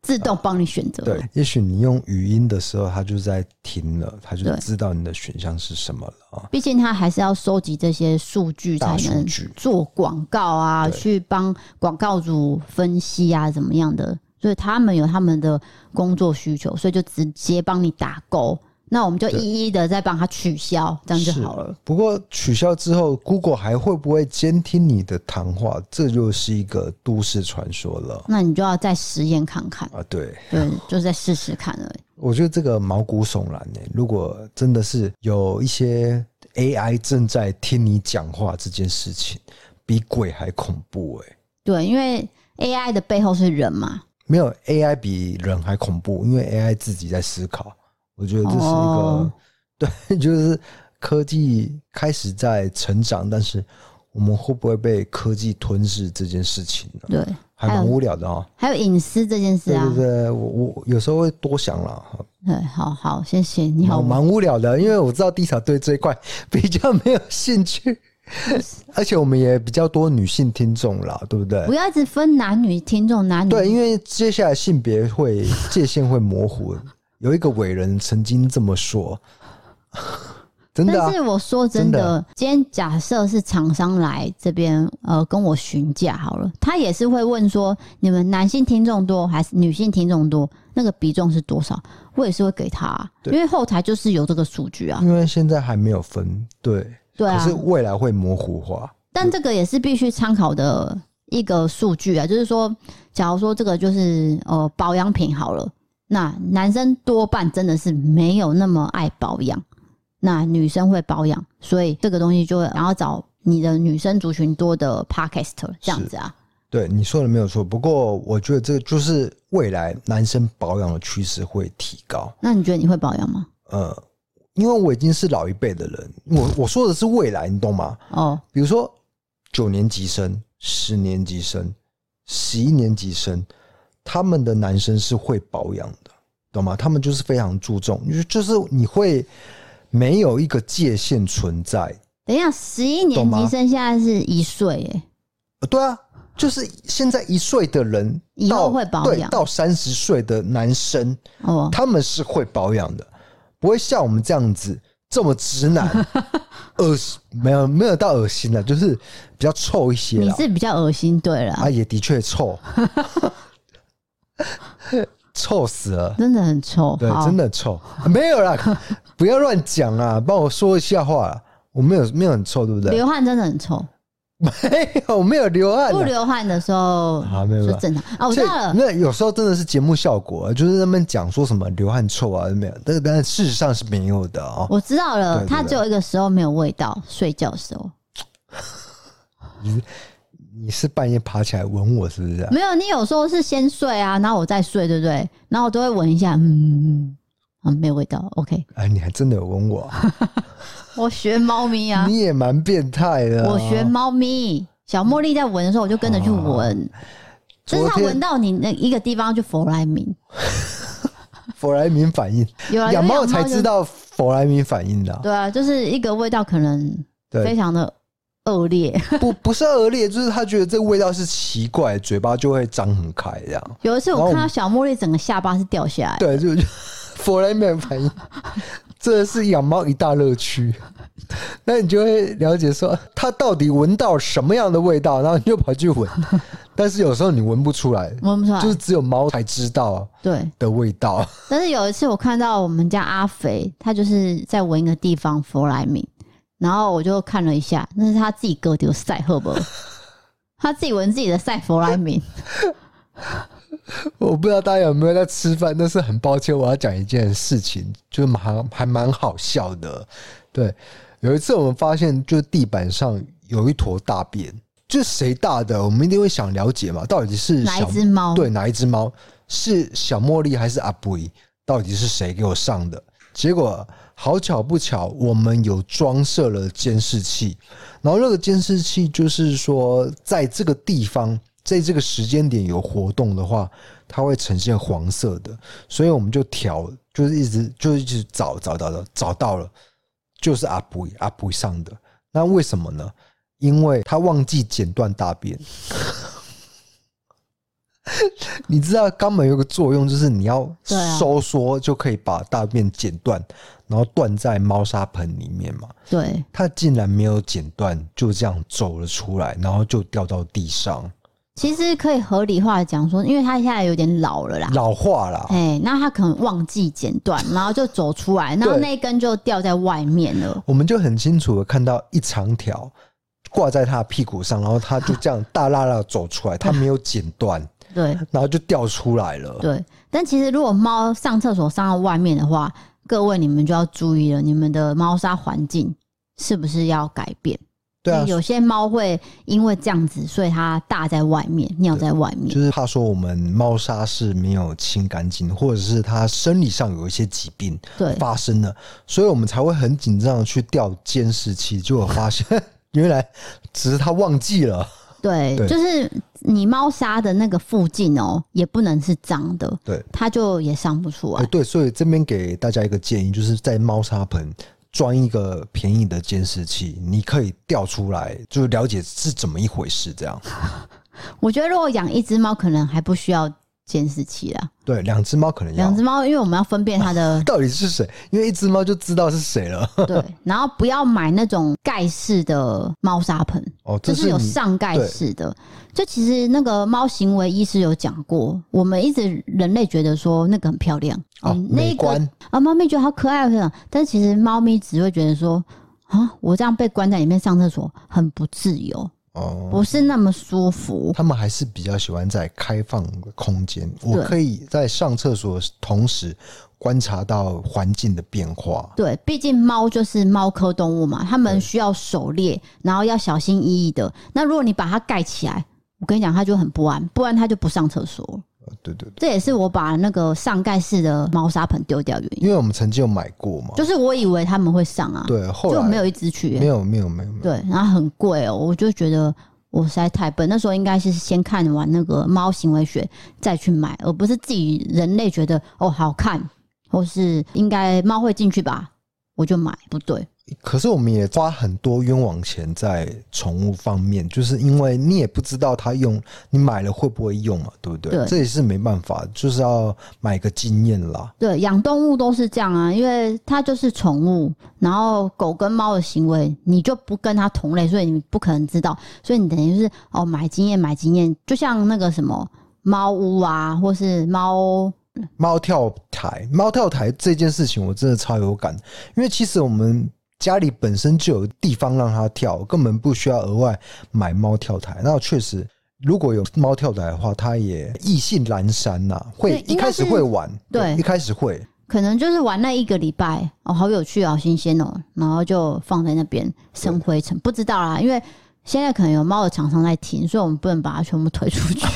自动帮你选择。对，也许你用语音的时候，它就在听了，它就知道你的选项是什么了啊。毕竟它还是要收集这些数据才能做广告啊，去帮广告主分析啊，怎么样的。所以他们有他们的工作需求，所以就直接帮你打勾。那我们就一一的再帮他取消，这样就好了。不过取消之后，Google 还会不会监听你的谈话？这就是一个都市传说了。那你就要再实验看看啊！对对，就再试试看而已。我觉得这个毛骨悚然呢。如果真的是有一些 AI 正在听你讲话，这件事情比鬼还恐怖哎。对，因为 AI 的背后是人嘛。没有 AI 比人还恐怖，因为 AI 自己在思考。我觉得这是一个、哦、[laughs] 对，就是科技开始在成长，但是我们会不会被科技吞噬这件事情呢？对，还蛮无聊的哦。还有隐私这件事啊，对对对，我我有时候会多想了。对，好好，谢谢你好，蛮无聊的，因为我知道 Dita 对这一块 [laughs] 比较没有兴趣。而且我们也比较多女性听众啦，对不对？不要一直分男女听众，男女对，因为接下来性别会界限会模糊。有一个伟人曾经这么说，[laughs] 真的、啊。但是我说真的，真的今天假设是厂商来这边呃跟我询价好了，他也是会问说，你们男性听众多还是女性听众多？那个比重是多少？我也是会给他、啊，因为后台就是有这个数据啊。因为现在还没有分，对。对啊，可是未来会模糊化，但这个也是必须参考的一个数据啊。就是说，假如说这个就是呃保养品好了，那男生多半真的是没有那么爱保养，那女生会保养，所以这个东西就会然后找你的女生族群多的 Podcast 这样子啊。对，你说的没有错，不过我觉得这个就是未来男生保养的趋势会提高。那你觉得你会保养吗？呃。因为我已经是老一辈的人，我我说的是未来，你懂吗？哦，比如说九年级生、十年级生、十一年级生，他们的男生是会保养的，懂吗？他们就是非常注重，就是你会没有一个界限存在。等一下，十一年级生现在是一岁，哎，对啊，就是现在一岁的人以后会保养，到三十岁的男生，哦，他们是会保养的。不会像我们这样子这么直男，[laughs] 恶心没有没有到恶心了，就是比较臭一些。你是比较恶心，对了，啊，也的确臭，[laughs] [laughs] 臭死了，真的很臭，对，真的臭，没有啦，[laughs] 不要乱讲啊，帮我说一下话，我没有没有很臭，对不对？流汗真的很臭。[laughs] 没有，没有流汗。不流汗的时候啊，没有，是正常啊。我知道了，那有时候真的是节目效果，就是他们讲说什么流汗臭啊，没有，但是但事实上是没有的啊。我知道了，它只有一个时候没有味道，睡觉的时候。你你是半夜爬起来闻我是不是？没有，你有时候是先睡啊，然后我再睡，对不对？然后我都会闻一下，嗯嗯嗯，没有味道，OK。哎，你还真的有闻我。[laughs] 我学猫咪啊！你也蛮变态的。我学猫咪，小茉莉在闻的时候，我就跟着去闻。真是它闻到你那一个地方，就佛莱明。[laughs] [laughs] 佛莱明反应，养猫才知道佛莱明反应的。对啊，就是一个味道可能非常的恶劣。[laughs] 不，不是恶劣，就是他觉得这个味道是奇怪，嘴巴就会张很开这样。有一次我看到小茉莉整个下巴是掉下来，对，就 [laughs] 佛莱明反应。[laughs] 这是养猫一大乐趣，那你就会了解说它到底闻到什么样的味道，然后你就跑去闻。但是有时候你闻不出来，闻不出来，就是只有猫才知道对的味道。但是有一次我看到我们家阿肥，他就是在闻一个地方佛莱明，然后我就看了一下，那是他自己割丢赛赫伯，[laughs] 他自己闻自己的赛佛莱明。我不知道大家有没有在吃饭，但是很抱歉，我要讲一件事情，就蛮还蛮好笑的。对，有一次我们发现，就地板上有一坨大便，就是谁大的？我们一定会想了解嘛，到底是哪一只猫？对，哪一只猫？是小茉莉还是阿布？到底是谁给我上的？结果好巧不巧，我们有装设了监视器，然后那个监视器就是说，在这个地方。在这个时间点有活动的话，它会呈现黄色的，所以我们就调，就是一直就一直找找找找找到了，就是阿布阿布上的。那为什么呢？因为他忘记剪断大便。[laughs] 你知道肛门有个作用，就是你要收缩就可以把大便剪断，然后断在猫砂盆里面嘛。对，它竟然没有剪断，就这样走了出来，然后就掉到地上。其实可以合理化的讲说，因为他现在有点老了啦，老化了。哎，那他可能忘记剪断，然后就走出来，然后那一根就掉在外面了。我们就很清楚的看到一长条挂在他的屁股上，然后他就这样大拉拉走出来，他没有剪断，对，然后就掉出来了。对，但其实如果猫上厕所上到外面的话，各位你们就要注意了，你们的猫砂环境是不是要改变？对啊，有些猫会因为这样子，所以它大在外面，尿在外面，就是怕说我们猫砂是没有清干净，或者是它生理上有一些疾病发生了，所以我们才会很紧张的去调监视器，结果发现 [laughs] 原来只是它忘记了。对，就是你猫砂的那个附近哦，也不能是脏的，对，它就也上不出来。对，所以这边给大家一个建议，就是在猫砂盆。装一个便宜的监视器，你可以调出来，就是了解是怎么一回事。这样，[laughs] 我觉得如果养一只猫，可能还不需要。监视器啦，对，两只猫可能要两只猫，因为我们要分辨它的 [laughs] 到底是谁，因为一只猫就知道是谁了。[laughs] 对，然后不要买那种盖式的猫砂盆哦，这是，就是有上盖式的。就其实那个猫行为医师有讲过，我们一直人类觉得说那个很漂亮哦，美观啊，猫咪觉得好可爱，但是其实猫咪只会觉得说啊，我这样被关在里面上厕所很不自由。哦，不是那么舒服。他们还是比较喜欢在开放的空间，我可以在上厕所的同时观察到环境的变化。对，毕竟猫就是猫科动物嘛，它们需要狩猎，然后要小心翼翼的。那如果你把它盖起来，我跟你讲，它就很不安，不然它就不上厕所。对对，对，这也是我把那个上盖式的猫砂盆丢掉原因。因为我们曾经有买过嘛，就是我以为他们会上啊，对，后来就没有一只去，没有没有没有没有，对，然后很贵哦，我就觉得我实在太笨。那时候应该是先看完那个猫行为学再去买，而不是自己人类觉得哦好看，或是应该猫会进去吧，我就买，不对。可是我们也花很多冤枉钱在宠物方面，就是因为你也不知道它用，你买了会不会用嘛，对不对？对，这也是没办法，就是要买个经验啦。对，养动物都是这样啊，因为它就是宠物，然后狗跟猫的行为你就不跟它同类，所以你不可能知道，所以你等于是哦买经验买经验，就像那个什么猫屋啊，或是猫猫跳台，猫跳台这件事情我真的超有感，因为其实我们。家里本身就有地方让它跳，根本不需要额外买猫跳台。那确实，如果有猫跳台的话，它也意兴阑珊呐，会一开始会玩，对，一开始会，可能就是玩那一个礼拜哦，好有趣，好新鲜哦，然后就放在那边生灰尘，不知道啦，因为现在可能有猫的厂商在停，所以我们不能把它全部推出去。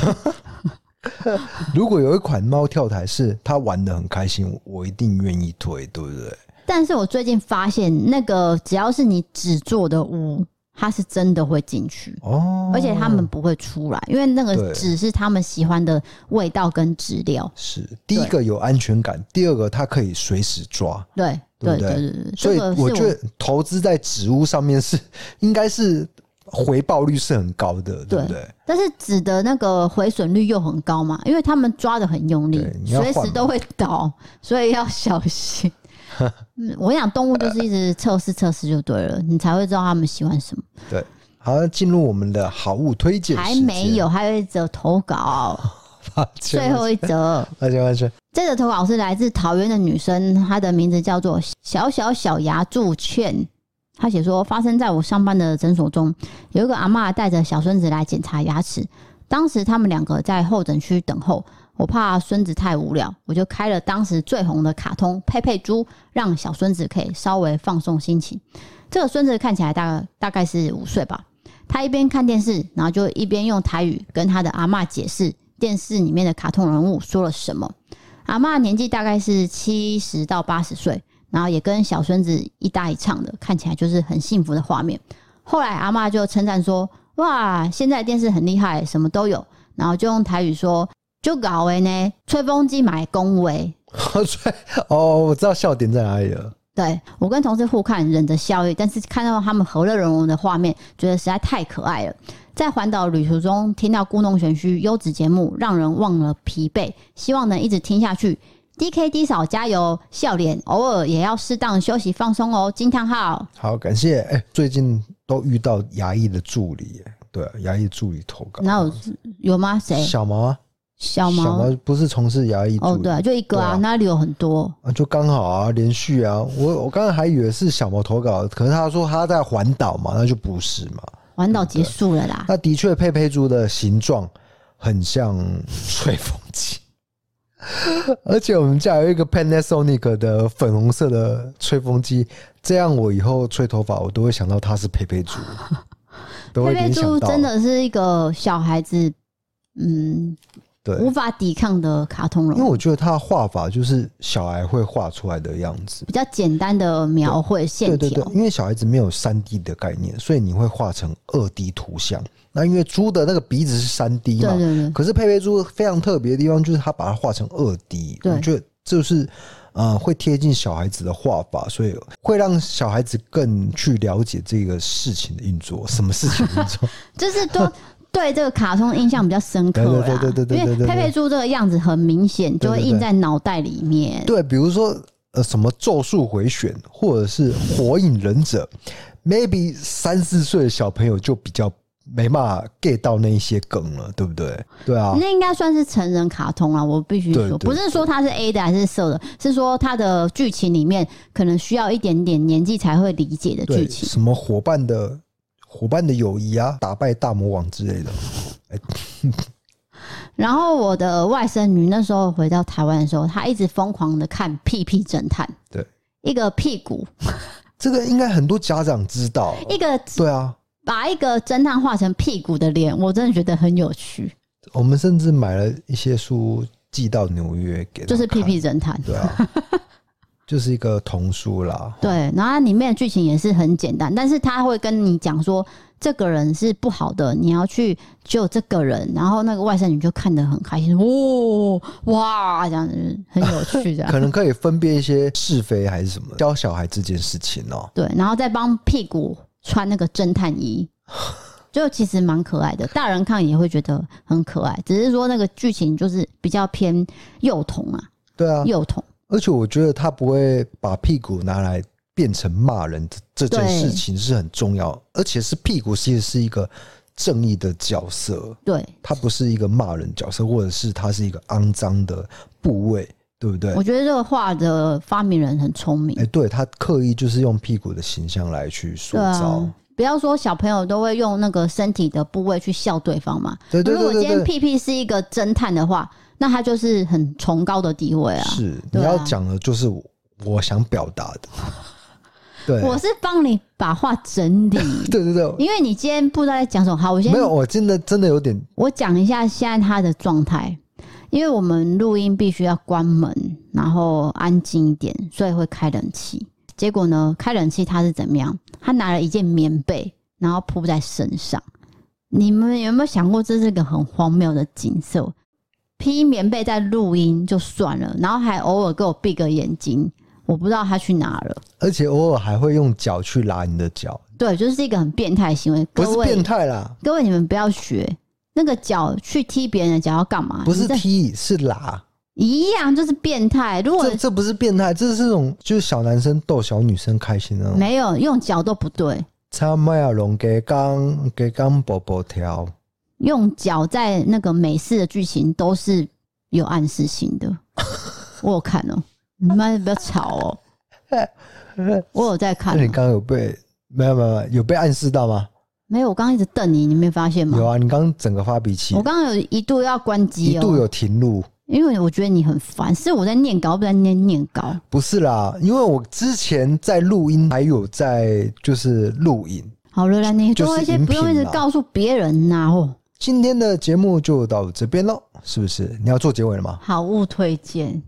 [laughs] 如果有一款猫跳台是它玩的很开心，我一定愿意推，对不对？但是我最近发现，那个只要是你纸做的屋，它是真的会进去。哦，而且他们不会出来，因为那个纸是他们喜欢的味道跟质料。是。第一个有安全感，第二个它可以随时抓。对对对对？对，所以我觉得投资在纸屋上面是 [laughs] 应该是回报率是很高的，对不对？但是纸的那个回损率又很高嘛，因为他们抓的很用力，随时都会倒，所以要小心。[laughs] 嗯，我想动物就是一直测试测试就对了，你才会知道他们喜欢什么。对，好，进入我们的好物推荐。还没有，还有一则投稿，[laughs] 最后一则。抱歉抱歉。这个投稿是来自桃园的女生，她的名字叫做小小小牙祝券。她写说，发生在我上班的诊所中，有一个阿嬷带着小孙子来检查牙齿。当时他们两个在候诊区等候，我怕孙子太无聊，我就开了当时最红的卡通佩佩猪，让小孙子可以稍微放松心情。这个孙子看起来大概大概是五岁吧，他一边看电视，然后就一边用台语跟他的阿嬷解释电视里面的卡通人物说了什么。阿嬷年纪大概是七十到八十岁。然后也跟小孙子一搭一唱的，看起来就是很幸福的画面。后来阿嬷就称赞说：“哇，现在电视很厉害，什么都有。”然后就用台语说：“就搞为呢，吹风机买恭维。[laughs] ”吹哦，我知道笑点在哪里了。对，我跟同事互看，忍着笑意，但是看到他们和乐融融的画面，觉得实在太可爱了。在环岛旅途中听到故弄玄虚优质节目，让人忘了疲惫，希望能一直听下去。D K D 嫂加油，笑脸偶尔也要适当休息放松哦。惊叹号，好感谢。哎、欸，最近都遇到牙医的助理，对、啊，牙医助理投稿，那有有吗？谁？小毛啊，小毛，小毛不是从事牙医？哦，对、啊，就一个啊，啊那里有很多啊，就刚好啊，连续啊。我我刚才还以为是小毛投稿，可是他说他在环岛嘛，那就不是嘛。环岛结束了啦。那的确，佩佩猪的形状很像吹风机。[laughs] 而且我们家有一个 Panasonic 的粉红色的吹风机，这样我以后吹头发，我都会想到它是佩佩猪。[laughs] 佩佩猪真的是一个小孩子，嗯，对，无法抵抗的卡通人物。因为我觉得他的画法就是小孩会画出来的样子，比较简单的描绘线条。对对对，因为小孩子没有三 D 的概念，所以你会画成二 D 图像。那因为猪的那个鼻子是三 D 嘛，对对对，可是佩佩猪非常特别的地方就是它把它画成二 D，我觉得就是呃会贴近小孩子的画法，所以会让小孩子更去了解这个事情的运作。什么事情运作？[laughs] 就是都对这个卡通印象比较深刻啦。对对对对，因为佩佩猪这个样子很明显，就会印在脑袋里面。对，比如说呃什么咒术回旋，或者是火影忍者，maybe 三四岁的小朋友就比较。没办法 get 到那一些梗了，对不对？对啊，那应该算是成人卡通啊，我必须说，不是说它是 A 的还是色的，是说它的剧情里面可能需要一点点年纪才会理解的剧情。什么伙伴的伙伴的友谊啊，打败大魔王之类的。然后我的外甥女那时候回到台湾的时候，她一直疯狂的看《屁屁侦探》，对，一个屁股，[laughs] 这个应该很多家长知道，一个对啊。把一个侦探画成屁股的脸，我真的觉得很有趣。我们甚至买了一些书寄到纽约给，就是屁屁侦探，对啊，就是一个童书啦。对，然后它里面的剧情也是很简单，但是他会跟你讲说这个人是不好的，你要去救这个人。然后那个外甥女就看得很开心，哦哇，这样子很有趣的，可能可以分辨一些是非还是什么，教小孩这件事情哦、喔。对，然后再帮屁股。穿那个侦探衣，[laughs] 就其实蛮可爱的，大人看也会觉得很可爱。只是说那个剧情就是比较偏幼童啊，对啊，幼童。而且我觉得他不会把屁股拿来变成骂人的这件事情是很重要，而且是屁股其实是一个正义的角色，对，他不是一个骂人角色，或者是他是一个肮脏的部位。对不对？我觉得这个画的发明人很聪明。哎，对，他刻意就是用屁股的形象来去塑造。啊、不要说小朋友都会用那个身体的部位去笑对方嘛。对对对，对。如果今天屁屁是一个侦探的话，那他就是很崇高的地位啊。是，你要讲的就是我想表达的。[laughs] 对，我是帮你把话整理。[laughs] 对对对，因为你今天不知道在讲什么。好，我先没有，我真的真的有点。我讲一下现在他的状态。因为我们录音必须要关门，然后安静一点，所以会开冷气。结果呢，开冷气他是怎么样？他拿了一件棉被，然后铺在身上。你们有没有想过，这是个很荒谬的景色？披棉被在录音就算了，然后还偶尔给我闭个眼睛，我不知道他去哪了。而且偶尔还会用脚去拉你的脚。对，就是一个很变态行为。不是变态啦，各位你们不要学。那个脚去踢别人的脚要干嘛？不是踢，是拉。一样就是变态。如果这这不是变态，这是这种就是小男生逗小女生开心的。没有用脚都不对。他麦亚龙给刚给刚宝宝跳，用脚在那个美式的剧情都是有暗示性的。[laughs] 我有看哦、喔，你们不要吵哦、喔。[laughs] 我有在看、喔。那你刚刚有被没有没有有被暗示到吗？没有，我刚刚一直瞪你，你没发现吗？有啊，你刚刚整个发脾气。我刚刚有一度要关机、喔，一度有停录，因为我觉得你很烦。是我在念稿，不在念念稿。不是啦，因为我之前在录音，还有在就是录影。好了啦，你多一些，不用一直告诉别人呐、啊。哦，今天的节目就到这边喽，是不是？你要做结尾了吗？好物推荐，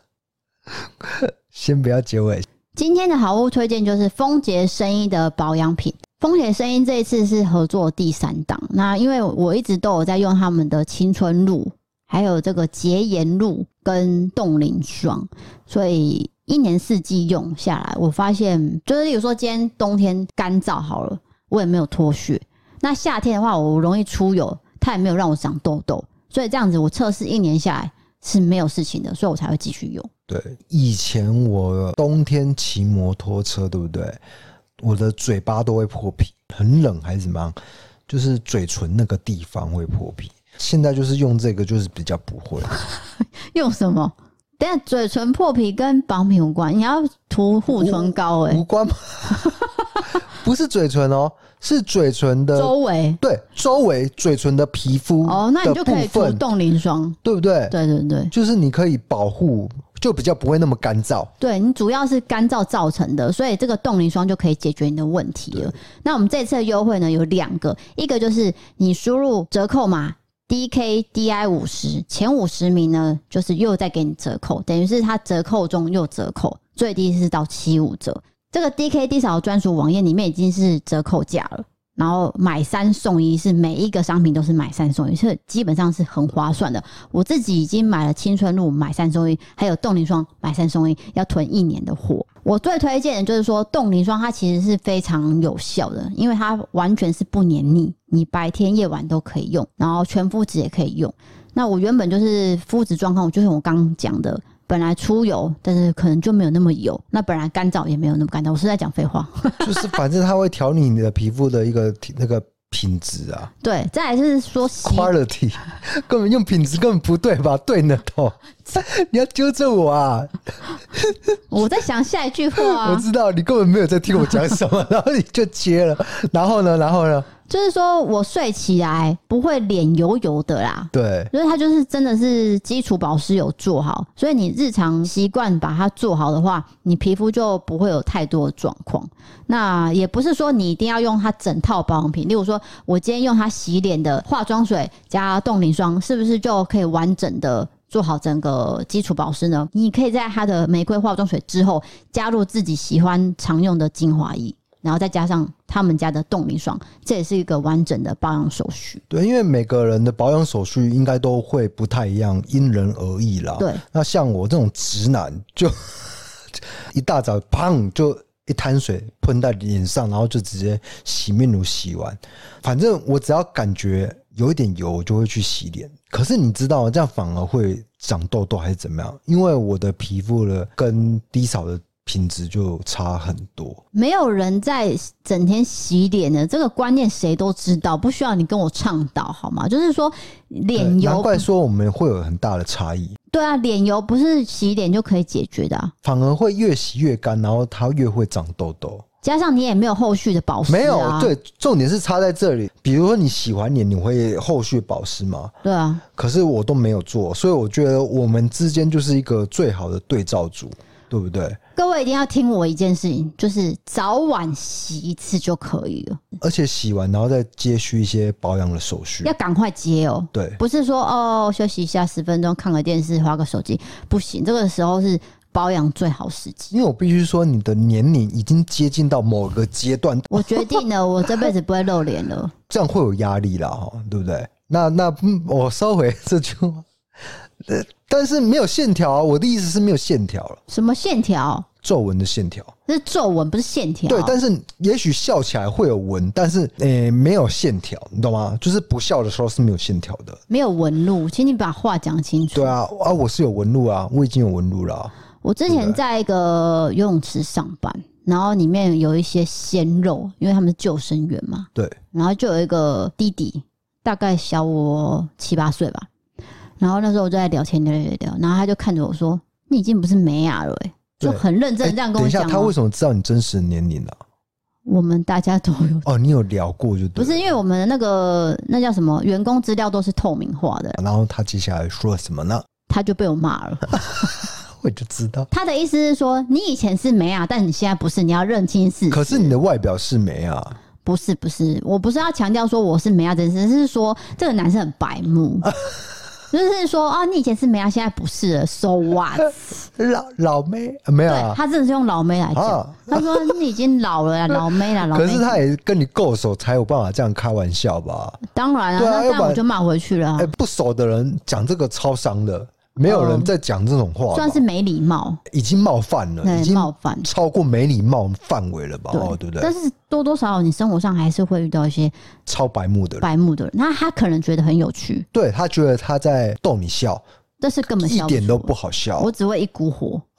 [laughs] 先不要结尾。今天的好物推荐就是丰杰生医的保养品。丰杰生医这一次是合作第三档，那因为我一直都有在用他们的青春露，还有这个洁颜露跟冻龄霜，所以一年四季用下来，我发现就是，例如说今天冬天干燥好了，我也没有脱屑；那夏天的话，我容易出油，它也没有让我长痘痘，所以这样子我测试一年下来是没有事情的，所以我才会继续用。对，以前我冬天骑摩托车，对不对？我的嘴巴都会破皮，很冷还是怎么样？就是嘴唇那个地方会破皮。现在就是用这个，就是比较不会。[laughs] 用什么？等下嘴唇破皮跟保养品无关，你要涂护唇膏哎、欸，无关吗？[laughs] 不是嘴唇哦，是嘴唇的周围，对，周围嘴唇的皮肤哦，那你就可以涂冻龄霜，对不对？对对对，就是你可以保护，就比较不会那么干燥。对，你主要是干燥造成的，所以这个冻龄霜就可以解决你的问题了。那我们这次的优惠呢有两个，一个就是你输入折扣码 DKDI 五十，前五十名呢就是又再给你折扣，等于是它折扣中又折扣，最低是到七五折。这个 DKD 少专属网页里面已经是折扣价了，然后买三送一，是每一个商品都是买三送一，所以基本上是很划算的。我自己已经买了青春露买三送一，还有冻龄霜买三送一，要囤一年的货。我最推荐的就是说冻龄霜，它其实是非常有效的，因为它完全是不黏腻，你白天夜晚都可以用，然后全肤质也可以用。那我原本就是肤质状况，就是我刚讲的。本来出油，但是可能就没有那么油。那本来干燥也没有那么干燥。我是在讲废话，[laughs] 就是反正它会调理你的皮肤的一个 [laughs] 那个品质啊。对，再来是说 quality，[laughs] 根本用品质根本不对吧？对呢，头，[laughs] 你要纠正我啊！[laughs] 我在想下一句话啊。[laughs] 我知道你根本没有在听我讲什么，然后你就接了。然后呢？然后呢？就是说我睡起来不会脸油油的啦，对，所以它就是真的是基础保湿有做好，所以你日常习惯把它做好的话，你皮肤就不会有太多的状况。那也不是说你一定要用它整套保养品，例如说我今天用它洗脸的化妆水加冻龄霜，是不是就可以完整的做好整个基础保湿呢？你可以在它的玫瑰化妆水之后加入自己喜欢常用的精华液。然后再加上他们家的冻龄霜，这也是一个完整的保养手续。对，因为每个人的保养手续应该都会不太一样，因人而异啦。对，那像我这种直男，就 [laughs] 一大早砰就一滩水喷在脸上，然后就直接洗面乳洗完。反正我只要感觉有一点油，我就会去洗脸。可是你知道，这样反而会长痘痘还是怎么样？因为我的皮肤呢，跟低嫂的。品质就差很多，没有人在整天洗脸的这个观念，谁都知道，不需要你跟我倡导好吗？就是说脸油，难怪说我们会有很大的差异。对啊，脸油不是洗脸就可以解决的啊，反而会越洗越干，然后它越会长痘痘。加上你也没有后续的保湿啊，没有，对，重点是差在这里。比如说你洗完脸，你会后续保湿吗？对啊，可是我都没有做，所以我觉得我们之间就是一个最好的对照组。对不对？各位一定要听我一件事情，就是早晚洗一次就可以了。而且洗完然后再接续一些保养的手续，要赶快接哦。对，不是说哦休息一下十分钟，看个电视，划个手机，不行。这个时候是保养最好时机。因为我必须说，你的年龄已经接近到某个阶段。我决定了，我这辈子不会露脸了。[laughs] 这样会有压力啦，哈，对不对？那那我收回这句话。呃但是没有线条啊！我的意思是没有线条了。什么线条？皱纹的线条，这是皱纹，不是线条。对，但是也许笑起来会有纹，但是诶、欸、没有线条，你懂吗？就是不笑的时候是没有线条的，没有纹路。请你把话讲清楚。对啊，啊，我是有纹路啊，我已经有纹路了、啊。我之前在一个游泳池上班，然后里面有一些鲜肉，因为他们是救生员嘛。对。然后就有一个弟弟，大概小我七八岁吧。然后那时候我就在聊天聊聊聊，然后他就看着我说：“你已经不是美雅了、欸。”就很认真这样跟我讲、他为什么知道你真实的年龄呢、啊？我们大家都有哦，你有聊过就对。不是因为我们的那个那叫什么员工资料都是透明化的。然后他接下来说了什么呢？他就被我骂了。[laughs] 我就知道。他的意思是说，你以前是美啊，但你现在不是，你要认清事实。可是你的外表是美啊。不是不是，我不是要强调说我是美亚，只是说这个男生很白目。[laughs] 就是说啊，你以前是美啊，现在不是了，so what？[laughs] 老老妹没有、啊，他真的是用老妹来讲、啊。他说你已经老了，[laughs] 老妹了，老妹。可是他也跟你够熟，才有办法这样开玩笑吧？当然啊，对啊，那这样我就骂回去了、啊。哎、欸，不熟的人讲这个超伤的。没有人在讲这种话，算是没礼貌，已经冒犯了，已经冒犯。超过没礼貌范围了吧？哦，对不对？但是多多少少，你生活上还是会遇到一些超白目的人，白目的人，那他可能觉得很有趣，对，他觉得他在逗你笑，但是根本一点都不好笑，我只会一股火。[laughs]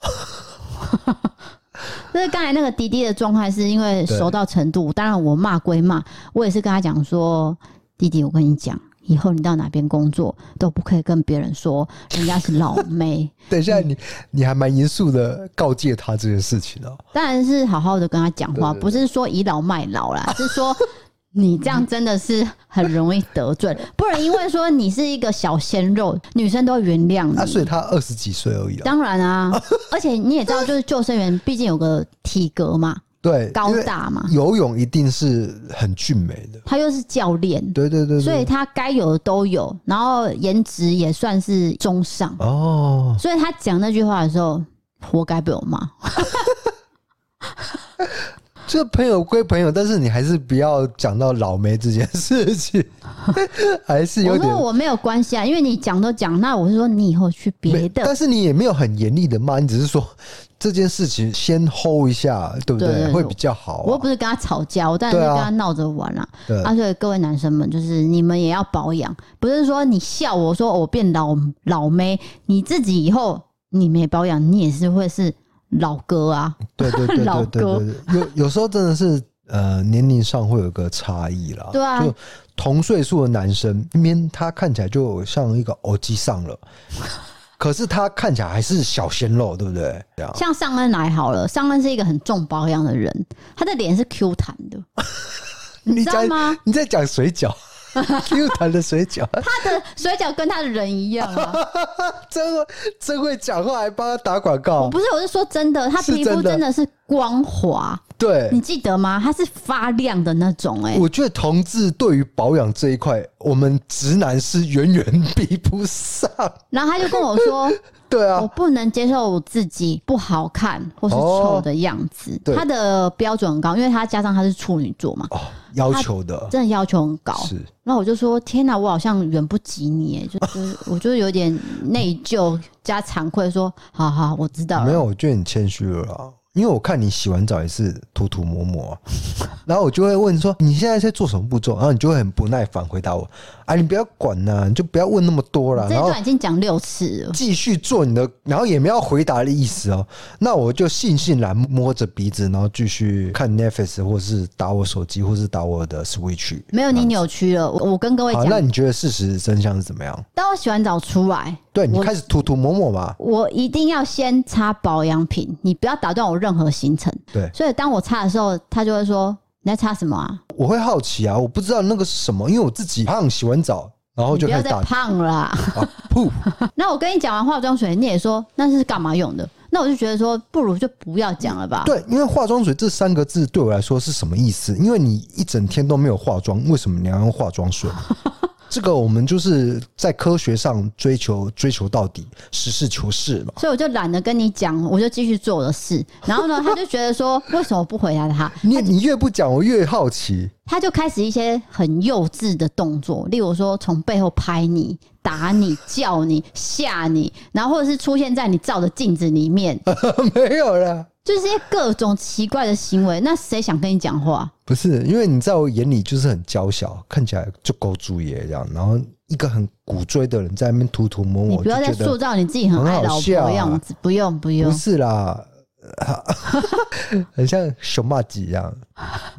就是刚才那个滴滴的状态，是因为熟到程度，当然我骂归骂，我也是跟他讲说，弟弟，我跟你讲。以后你到哪边工作都不可以跟别人说人家是老妹。[laughs] 等一下你，你你还蛮严肃的告诫他这件事情哦。当然是好好的跟他讲话，不是说倚老卖老啦，[laughs] 是说你这样真的是很容易得罪，不然因为说你是一个小鲜肉，女生都会原谅你。啊，所以他二十几岁而已。当然啊，[laughs] 而且你也知道，就是救生员毕竟有个体格嘛。对，高大嘛，游泳一定是很俊美的。他又是教练，对对对，对，所以他该有的都有，然后颜值也算是中上哦。所以他讲那句话的时候，活该被我骂。[laughs] 这朋友归朋友，但是你还是不要讲到老妹这件事情，[laughs] 还是有点。我说我没有关系啊，因为你讲都讲，那我是说你以后去别的。但是你也没有很严厉的骂，你只是说这件事情先 hold 一下，对不对？会比较好啊。我又不是跟他吵架，我当然是跟他闹着玩啦。对啊，所以各位男生们，就是你们也要保养，不是说你笑我说我变老老妹，你自己以后你没保养，你也是会是。老哥啊，对对对对对对，[laughs] 有有时候真的是呃年龄上会有个差异啦。对啊，就同岁数的男生，明明他看起来就像一个欧吉桑了，[laughs] 可是他看起来还是小鲜肉，对不对？像尚恩来好了，尚恩是一个很重保养的人，他的脸是 Q 弹的，[laughs] 你知道吗？你在讲水饺。Q 弹的水饺，他的水饺跟他的人一样啊！[laughs] 真会真会讲话，还帮他打广告。我不是，我是说真的，他皮肤真的是光滑。对，你记得吗？他是发亮的那种。哎，我觉得同志对于保养这一块，我们直男是远远比不上。然后他就跟我说。[laughs] 对啊，我不能接受我自己不好看或是丑的样子。他的标准很高，因为他加上他是处女座嘛，要求的真的要求很高。是，那我就说天哪，我好像远不及你，就就是我就有点内疚加惭愧，说好好，我知道了。没有，我觉得你谦虚了啦。因为我看你洗完澡也是涂涂抹抹，[laughs] 然后我就会问说，你现在在做什么步骤？然后你就会很不耐烦回答我：啊，你不要管呐，你就不要问那么多了。这段已经讲六次了，继续做你的，然后也没有回答的意思哦。那我就悻悻然摸着鼻子，然后继续看 Netflix，或是打我手机，或是打我的 Switch。没有，你扭曲了。我我跟各位讲，那你觉得事实真相是怎么样？当我洗完澡出来。对，你开始涂涂抹抹嘛，我一定要先擦保养品，你不要打断我任何行程。对，所以当我擦的时候，他就会说，你在擦什么啊？我会好奇啊，我不知道那个是什么，因为我自己胖，洗完澡然后就。不要再胖了噗。[laughs] 那我跟你讲完化妆水，你也说那是干嘛用的？那我就觉得说，不如就不要讲了吧。对，因为化妆水这三个字对我来说是什么意思？因为你一整天都没有化妆，为什么你要用化妆水？这个我们就是在科学上追求追求到底，实事求是嘛。所以我就懒得跟你讲，我就继续做我的事。然后呢，他就觉得说，为什么不回答他？[laughs] 你你越不讲，我越好奇。他就开始一些很幼稚的动作，例如说从背后拍你、打你、叫你、吓你，然后或者是出现在你照的镜子里面。[laughs] 没有了。就是些各种奇怪的行为。那谁想跟你讲话？不是，因为你在我眼里就是很娇小，看起来就够注意这样。然后一个很古锥的人在那边涂涂抹抹，你不要再塑造你自己很爱老婆的样子。不用不用，不是啦，[laughs] 很像熊麻吉一样，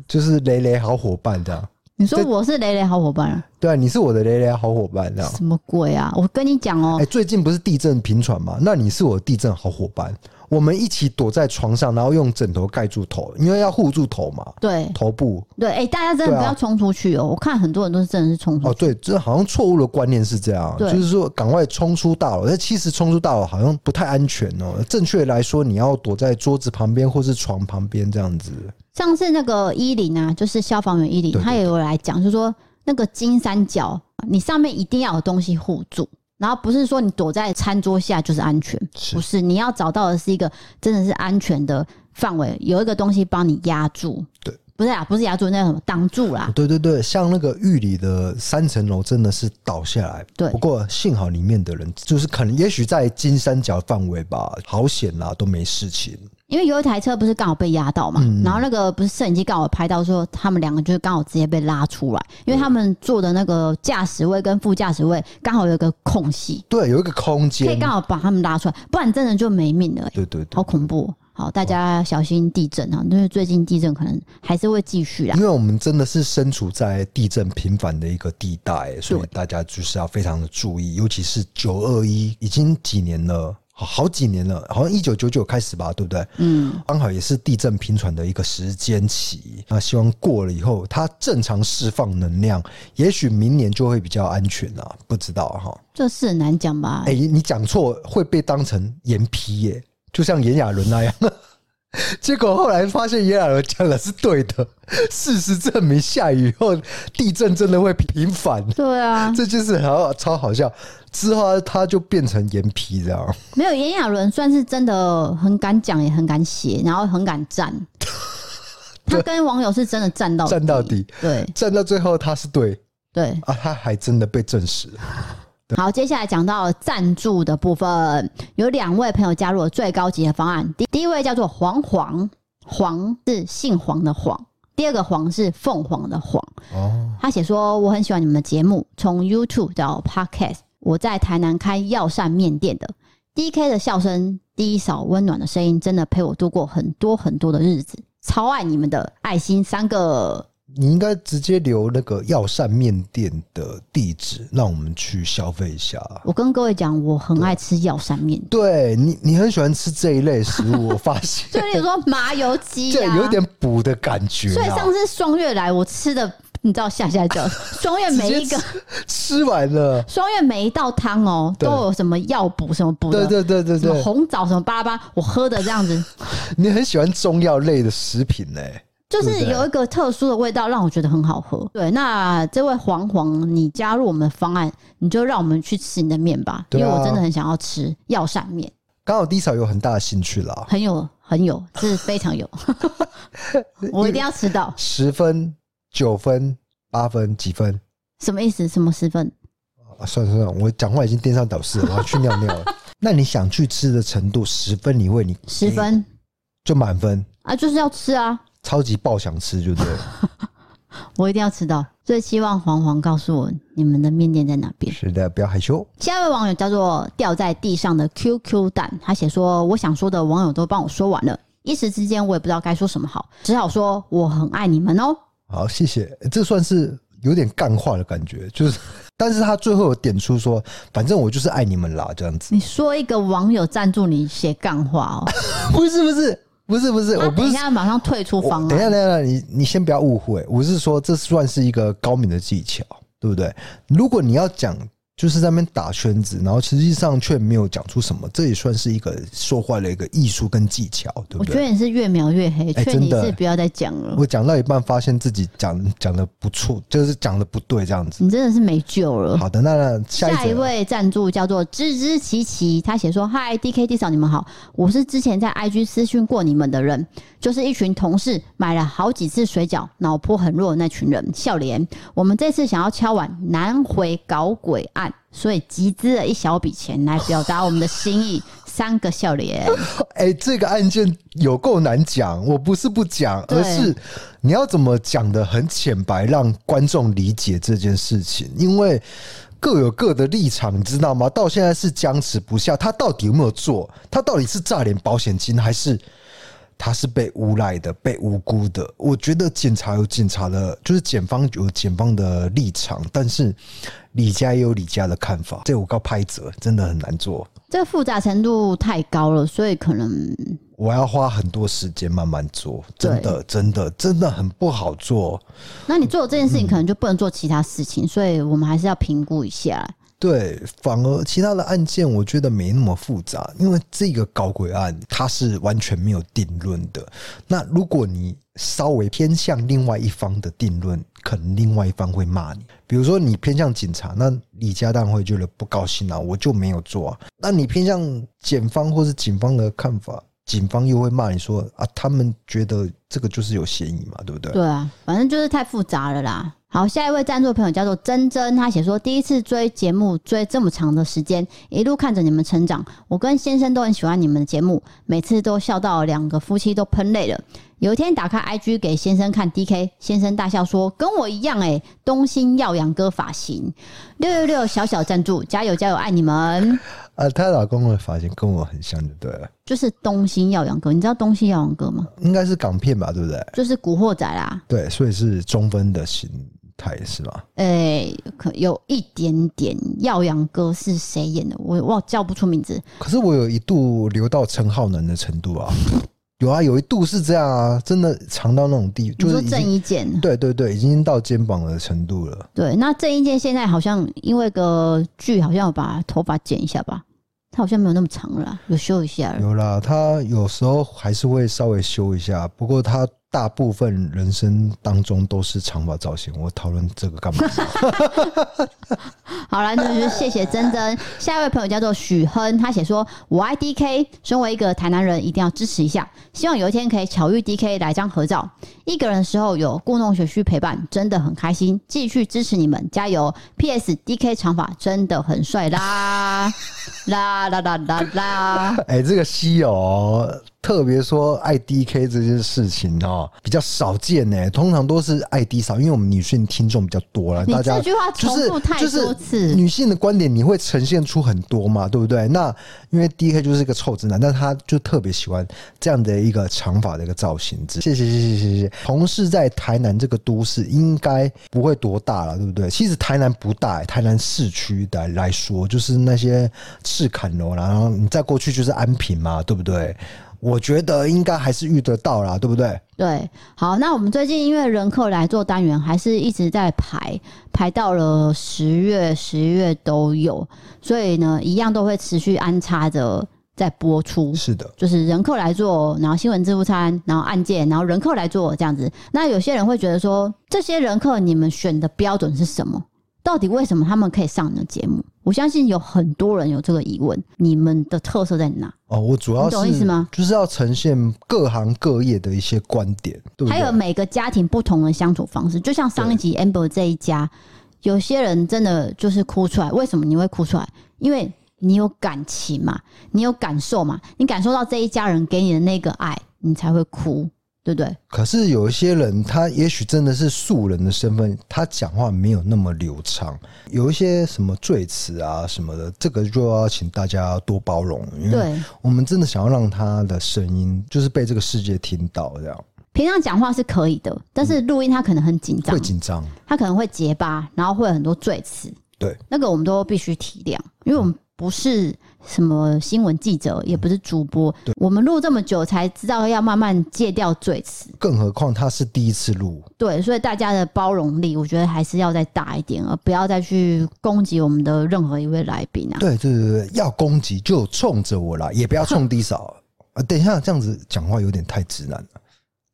就是雷雷好伙伴这样。你说我是雷雷好伙伴啊？对啊，你是我的雷雷好伙伴，这样什么鬼啊？我跟你讲哦，哎，最近不是地震频传吗？那你是我的地震好伙伴，我们一起躲在床上，然后用枕头盖住头，因为要护住头嘛。对，头部。对，哎，大家真的不要冲出去哦！我看很多人都是真的是冲出去。哦，对，这好像错误的观念是这样，就是说赶快冲出大楼。但其实冲出大楼好像不太安全哦。正确来说，你要躲在桌子旁边或是床旁边这样子。上次那个伊林啊，就是消防员伊林，他也有来讲，就是说那个金三角，你上面一定要有东西护住，然后不是说你躲在餐桌下就是安全，不是，你要找到的是一个真的是安全的范围，有一个东西帮你压住。对，不是啊，不是压住，那什么挡住啦。对对对，像那个玉里的三层楼真的是倒下来。对，不过幸好里面的人就是可能也许在金三角范围吧，好险啦，都没事情。因为有一台车不是刚好被压到嘛，嗯、然后那个不是摄影机刚好拍到说他们两个就是刚好直接被拉出来，因为他们坐的那个驾驶位跟副驾驶位刚好有一个空隙，对，有一个空间可以刚好把他们拉出来，不然真的就没命了、对对，好恐怖！好，大家小心地震啊，因为最近地震可能还是会继续啊。因为我们真的是身处在地震频繁的一个地带，所以大家就是要非常的注意，尤其是九二一已经几年了。好几年了，好像一九九九开始吧，对不对？嗯，刚好也是地震频传的一个时间期。那希望过了以后，它正常释放能量，也许明年就会比较安全了。不知道哈，这事很难讲吧？哎，你讲错会被当成延批耶，就像炎亚纶那样。[laughs] 结果后来发现炎亚纶讲的是对的，事实证明下雨以后地震真的会频繁。对啊，[laughs] 这就是好超好笑。之后他就变成严皮这样。没有炎亚纶算是真的很敢讲，也很敢写，然后很敢站。[laughs] 他跟网友是真的站到站到底，对，站到最后他是对，对啊，他还真的被证实了。好，接下来讲到赞助的部分，有两位朋友加入了最高级的方案。第第一位叫做黄黄，黄是姓黄的黄，第二个黄是凤凰的凰。哦，他写说我很喜欢你们的节目，从 YouTube 到 Podcast，我在台南开药膳面店的，DK 的笑声，低少温暖的声音，真的陪我度过很多很多的日子，超爱你们的爱心三个。你应该直接留那个药膳面店的地址，让我们去消费一下。我跟各位讲，我很爱吃药膳面。对你，你很喜欢吃这一类食物，我发现。[laughs] 就例如说麻油鸡，对，有点补的感觉。所以上次双月来，我吃的你知道下下叫 [laughs] 双月每一个吃，吃完了，双月每一道汤哦、喔，都有什么药补什么补的，对对对对对，红枣什么巴拉巴，我喝的这样子。[laughs] 你很喜欢中药类的食品呢、欸？就是有一个特殊的味道，让我觉得很好喝。对，那这位黄黄，你加入我们的方案，你就让我们去吃你的面吧，因为我真的很想要吃药膳面。刚好低潮有很大的兴趣啦，很有很有，是非常有，[laughs] 我一定要吃到。十分、九分、八分，几分？什么意思？什么十分？啊，算了算了，我讲话已经颠三倒四了，[laughs] 我要去尿尿了。那你想去吃的程度，十分你会你十分就满分啊？就是要吃啊！超级爆想吃，就对了。[laughs] 我一定要吃到。所以希望黄黄告诉我你们的面店在哪边。是的，不要害羞。下一位网友叫做掉在地上的 QQ 蛋，他写说：“我想说的网友都帮我说完了，一时之间我也不知道该说什么好，只好说我很爱你们哦。”好，谢谢。这算是有点干话的感觉，就是，但是他最后有点出说，反正我就是爱你们啦，这样子。你说一个网友赞助你写干话哦？[laughs] 不是，不是。不是不是，我不是等一下马上退出方案。等一下等一下，你你先不要误会，我是说这算是一个高明的技巧，对不对？如果你要讲。就是在那边打圈子，然后实际上却没有讲出什么，这也算是一个说话的一个艺术跟技巧，对不对？我觉得你是越描越黑，劝你是不要再讲了。我讲到一半，发现自己讲讲的不错，就是讲的不对，这样子。你真的是没救了。好的，那下一，下一位赞助叫做芝芝琪琪，他写说：“嗨，D K D 嫂，你们好，我是之前在 I G 私讯过你们的人，就是一群同事买了好几次水饺，脑波很弱的那群人。笑脸，我们这次想要敲碗南回搞鬼案。”案，所以集资了一小笔钱来表达我们的心意。[laughs] 三个笑脸，[laughs] 哎、欸，这个案件有够难讲。我不是不讲，而是你要怎么讲的很浅白，让观众理解这件事情。因为各有各的立场，你知道吗？到现在是僵持不下。他到底有没有做？他到底是诈领保险金，还是他是被诬赖的、被无辜的？我觉得检察有检察的，就是检方有检方的立场，但是李家也有李家的看法。这我告拍者真的很难做。这复杂程度太高了，所以可能我要花很多时间慢慢做，真的，真的，真的很不好做。那你做这件事情，可能就不能做其他事情，嗯、所以我们还是要评估一下。对，反而其他的案件，我觉得没那么复杂，因为这个搞鬼案它是完全没有定论的。那如果你稍微偏向另外一方的定论，可能另外一方会骂你。比如说你偏向警察，那李家当会觉得不高兴啊，我就没有做啊。那你偏向检方或是警方的看法，警方又会骂你说啊，他们觉得这个就是有嫌疑嘛，对不对？对啊，反正就是太复杂了啦。好，下一位赞助朋友叫做珍珍，她写说，第一次追节目追这么长的时间，一路看着你们成长，我跟先生都很喜欢你们的节目，每次都笑到两个夫妻都喷泪了。有一天打开 IG 给先生看 DK，先生大笑说：“跟我一样哎，东兴耀阳哥发型。”六六六小小赞助，加油加油，爱你们！[laughs] 啊，她老公的发型跟我很像，就对了，就是东兴耀阳哥。你知道东兴耀阳哥吗？应该是港片吧，对不对？就是古惑仔啦。对，所以是中分的形态是吧？哎、欸，可有一点点。耀阳哥是谁演的？我我叫不出名字。可是我有一度留到陈浩南的程度啊。[laughs] 有啊，有一度是这样啊，真的长到那种地步，就是郑伊健，对对对，已经到肩膀的程度了。对，那郑伊健现在好像因为个剧，好像有把头发剪一下吧，他好像没有那么长了，有修一下了。有啦，他有时候还是会稍微修一下，不过他。大部分人生当中都是长发造型，我讨论这个干嘛？[laughs] 好了，那就是谢谢珍珍。下一位朋友叫做许亨，他写说：“我爱 DK，身为一个台南人，一定要支持一下。希望有一天可以巧遇 DK 来张合照。一个人的时候有故弄玄虚陪伴，真的很开心。继续支持你们，加油！PS DK 长发真的很帅啦啦啦啦啦啦！[laughs] 哎，这个稀有哦。”特别说爱 DK 这件事情哦，比较少见呢。通常都是爱 D 少，因为我们女性听众比较多了。大家这句话重复太多次，女性的观点你会呈现出很多嘛，对不对？那因为 DK 就是一个臭直男，但他就特别喜欢这样的一个长发的一个造型。谢谢谢谢谢谢谢。同事在台南这个都市应该不会多大了，对不对？其实台南不大，台南市区的来说，就是那些赤坎楼，然后你再过去就是安平嘛，对不对？我觉得应该还是遇得到啦，对不对？对，好，那我们最近因为人客来做单元，还是一直在排，排到了十月、十一月都有，所以呢，一样都会持续安插着在播出。是的，就是人客来做，然后新闻自助餐，然后案件，然后人客来做这样子。那有些人会觉得说，这些人客你们选的标准是什么？到底为什么他们可以上你的节目？我相信有很多人有这个疑问，你们的特色在哪？哦，我主要是懂意思吗？就是要呈现各行各业的一些观点，对不对？还有每个家庭不同的相处方式。就像上一集 Amber 这一家，有些人真的就是哭出来。为什么你会哭出来？因为你有感情嘛，你有感受嘛，你感受到这一家人给你的那个爱，你才会哭。对不对？可是有一些人，他也许真的是素人的身份，他讲话没有那么流畅，有一些什么赘词啊什么的，这个就要请大家多包容，因为我们真的想要让他的声音就是被这个世界听到。这样平常讲话是可以的，但是录音他可能很紧张，会紧张，他可能会结巴，然后会有很多赘词。对，那个我们都必须体谅，因为我们。不是什么新闻记者，也不是主播。对，我们录这么久才知道要慢慢戒掉赘词。更何况他是第一次录。对，所以大家的包容力，我觉得还是要再大一点，而不要再去攻击我们的任何一位来宾啊。对对对对，要攻击就冲着我来，也不要冲低嫂。啊，等一下，这样子讲话有点太直男了。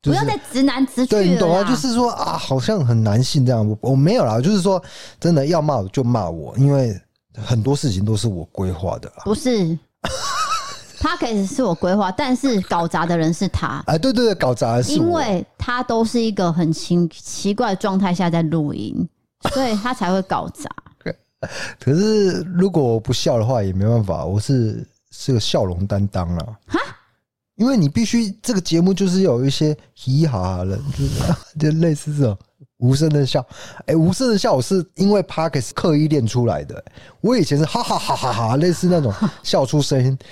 就是、不要再直男直去了。对，你懂啊？就是说啊，好像很男性这样。我我没有啦，就是说真的要骂就骂我，因为。很多事情都是我规划的，不是他可以是我规划，但是搞砸的人是他。哎，对对对，搞砸的是我，因为他都是一个很奇奇怪的状态下在录音，所以他才会搞砸。[laughs] 可是如果我不笑的话，也没办法，我是是个笑容担当了。哈，因为你必须这个节目就是有一些嘻嘻哈哈的，就是 [laughs] 就类似这种无声的笑。哎，无声的笑我是因为 Parkes 刻意练出来的。我以前是哈哈哈哈哈，类似那种笑出声音。[laughs]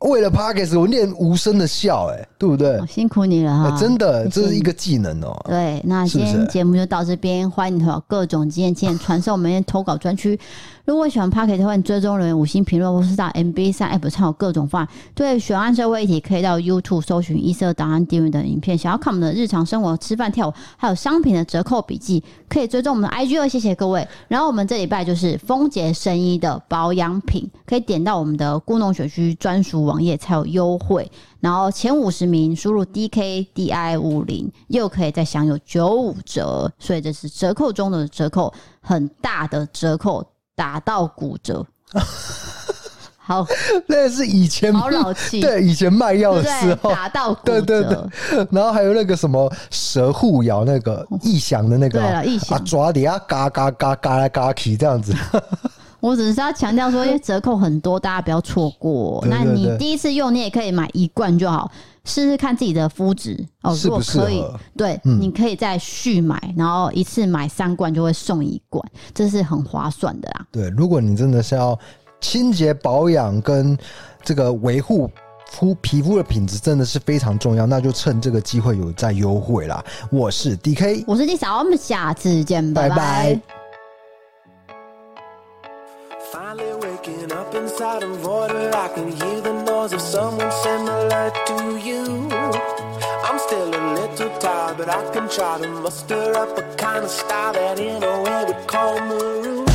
为了 Podcast 我练无声的笑，哎，对不对？辛苦你了哈、欸！真的，这是一个技能哦、喔。对，那今天节目就到这边，欢迎你投稿各种经验，请传授我们投稿专区。如果喜欢 Podcast 的话，追踪留言五星评论，或是到 MB3 App 上有各种方案。对，选案社会议题可以到 YouTube 搜寻一色档案订阅的影片。想要看我们的日常生活、吃饭、跳舞，还有商品的折扣笔记，可以追踪我们的 IG 哦。谢谢各位。然后我们这礼拜就是丰杰生医的保养品，可以点到我们的故农学区专属网页才有优惠。然后前五十名输入 DKDI 五零，又可以再享有九五折。所以这是折扣中的折扣，很大的折扣。打到骨折，[laughs] 好，那是以前好老气，对，以前卖药的时候。打到骨折，对对对，然后还有那个什么蛇护咬那个异响的那个，对了，异响。啊，抓底下嘎嘎嘎嘎来嘎去这样子。我只是要强调说，因为 [laughs] 折扣很多，大家不要错过。那你第一次用，你也可以买一罐就好。试试看自己的肤质哦，如果可以，对，嗯、你可以再续买，然后一次买三罐就会送一罐，这是很划算的啦。对，如果你真的是要清洁保养跟这个维护肤皮肤的品质，真的是非常重要，那就趁这个机会有在优惠啦。我是 DK，我是 D 嫂，我们下次见，拜拜。拜 Finally waking up inside a water, I can hear the noise of someone similar to you. I'm still a little tired, but I can try to muster up a kind of style that in a way would call room.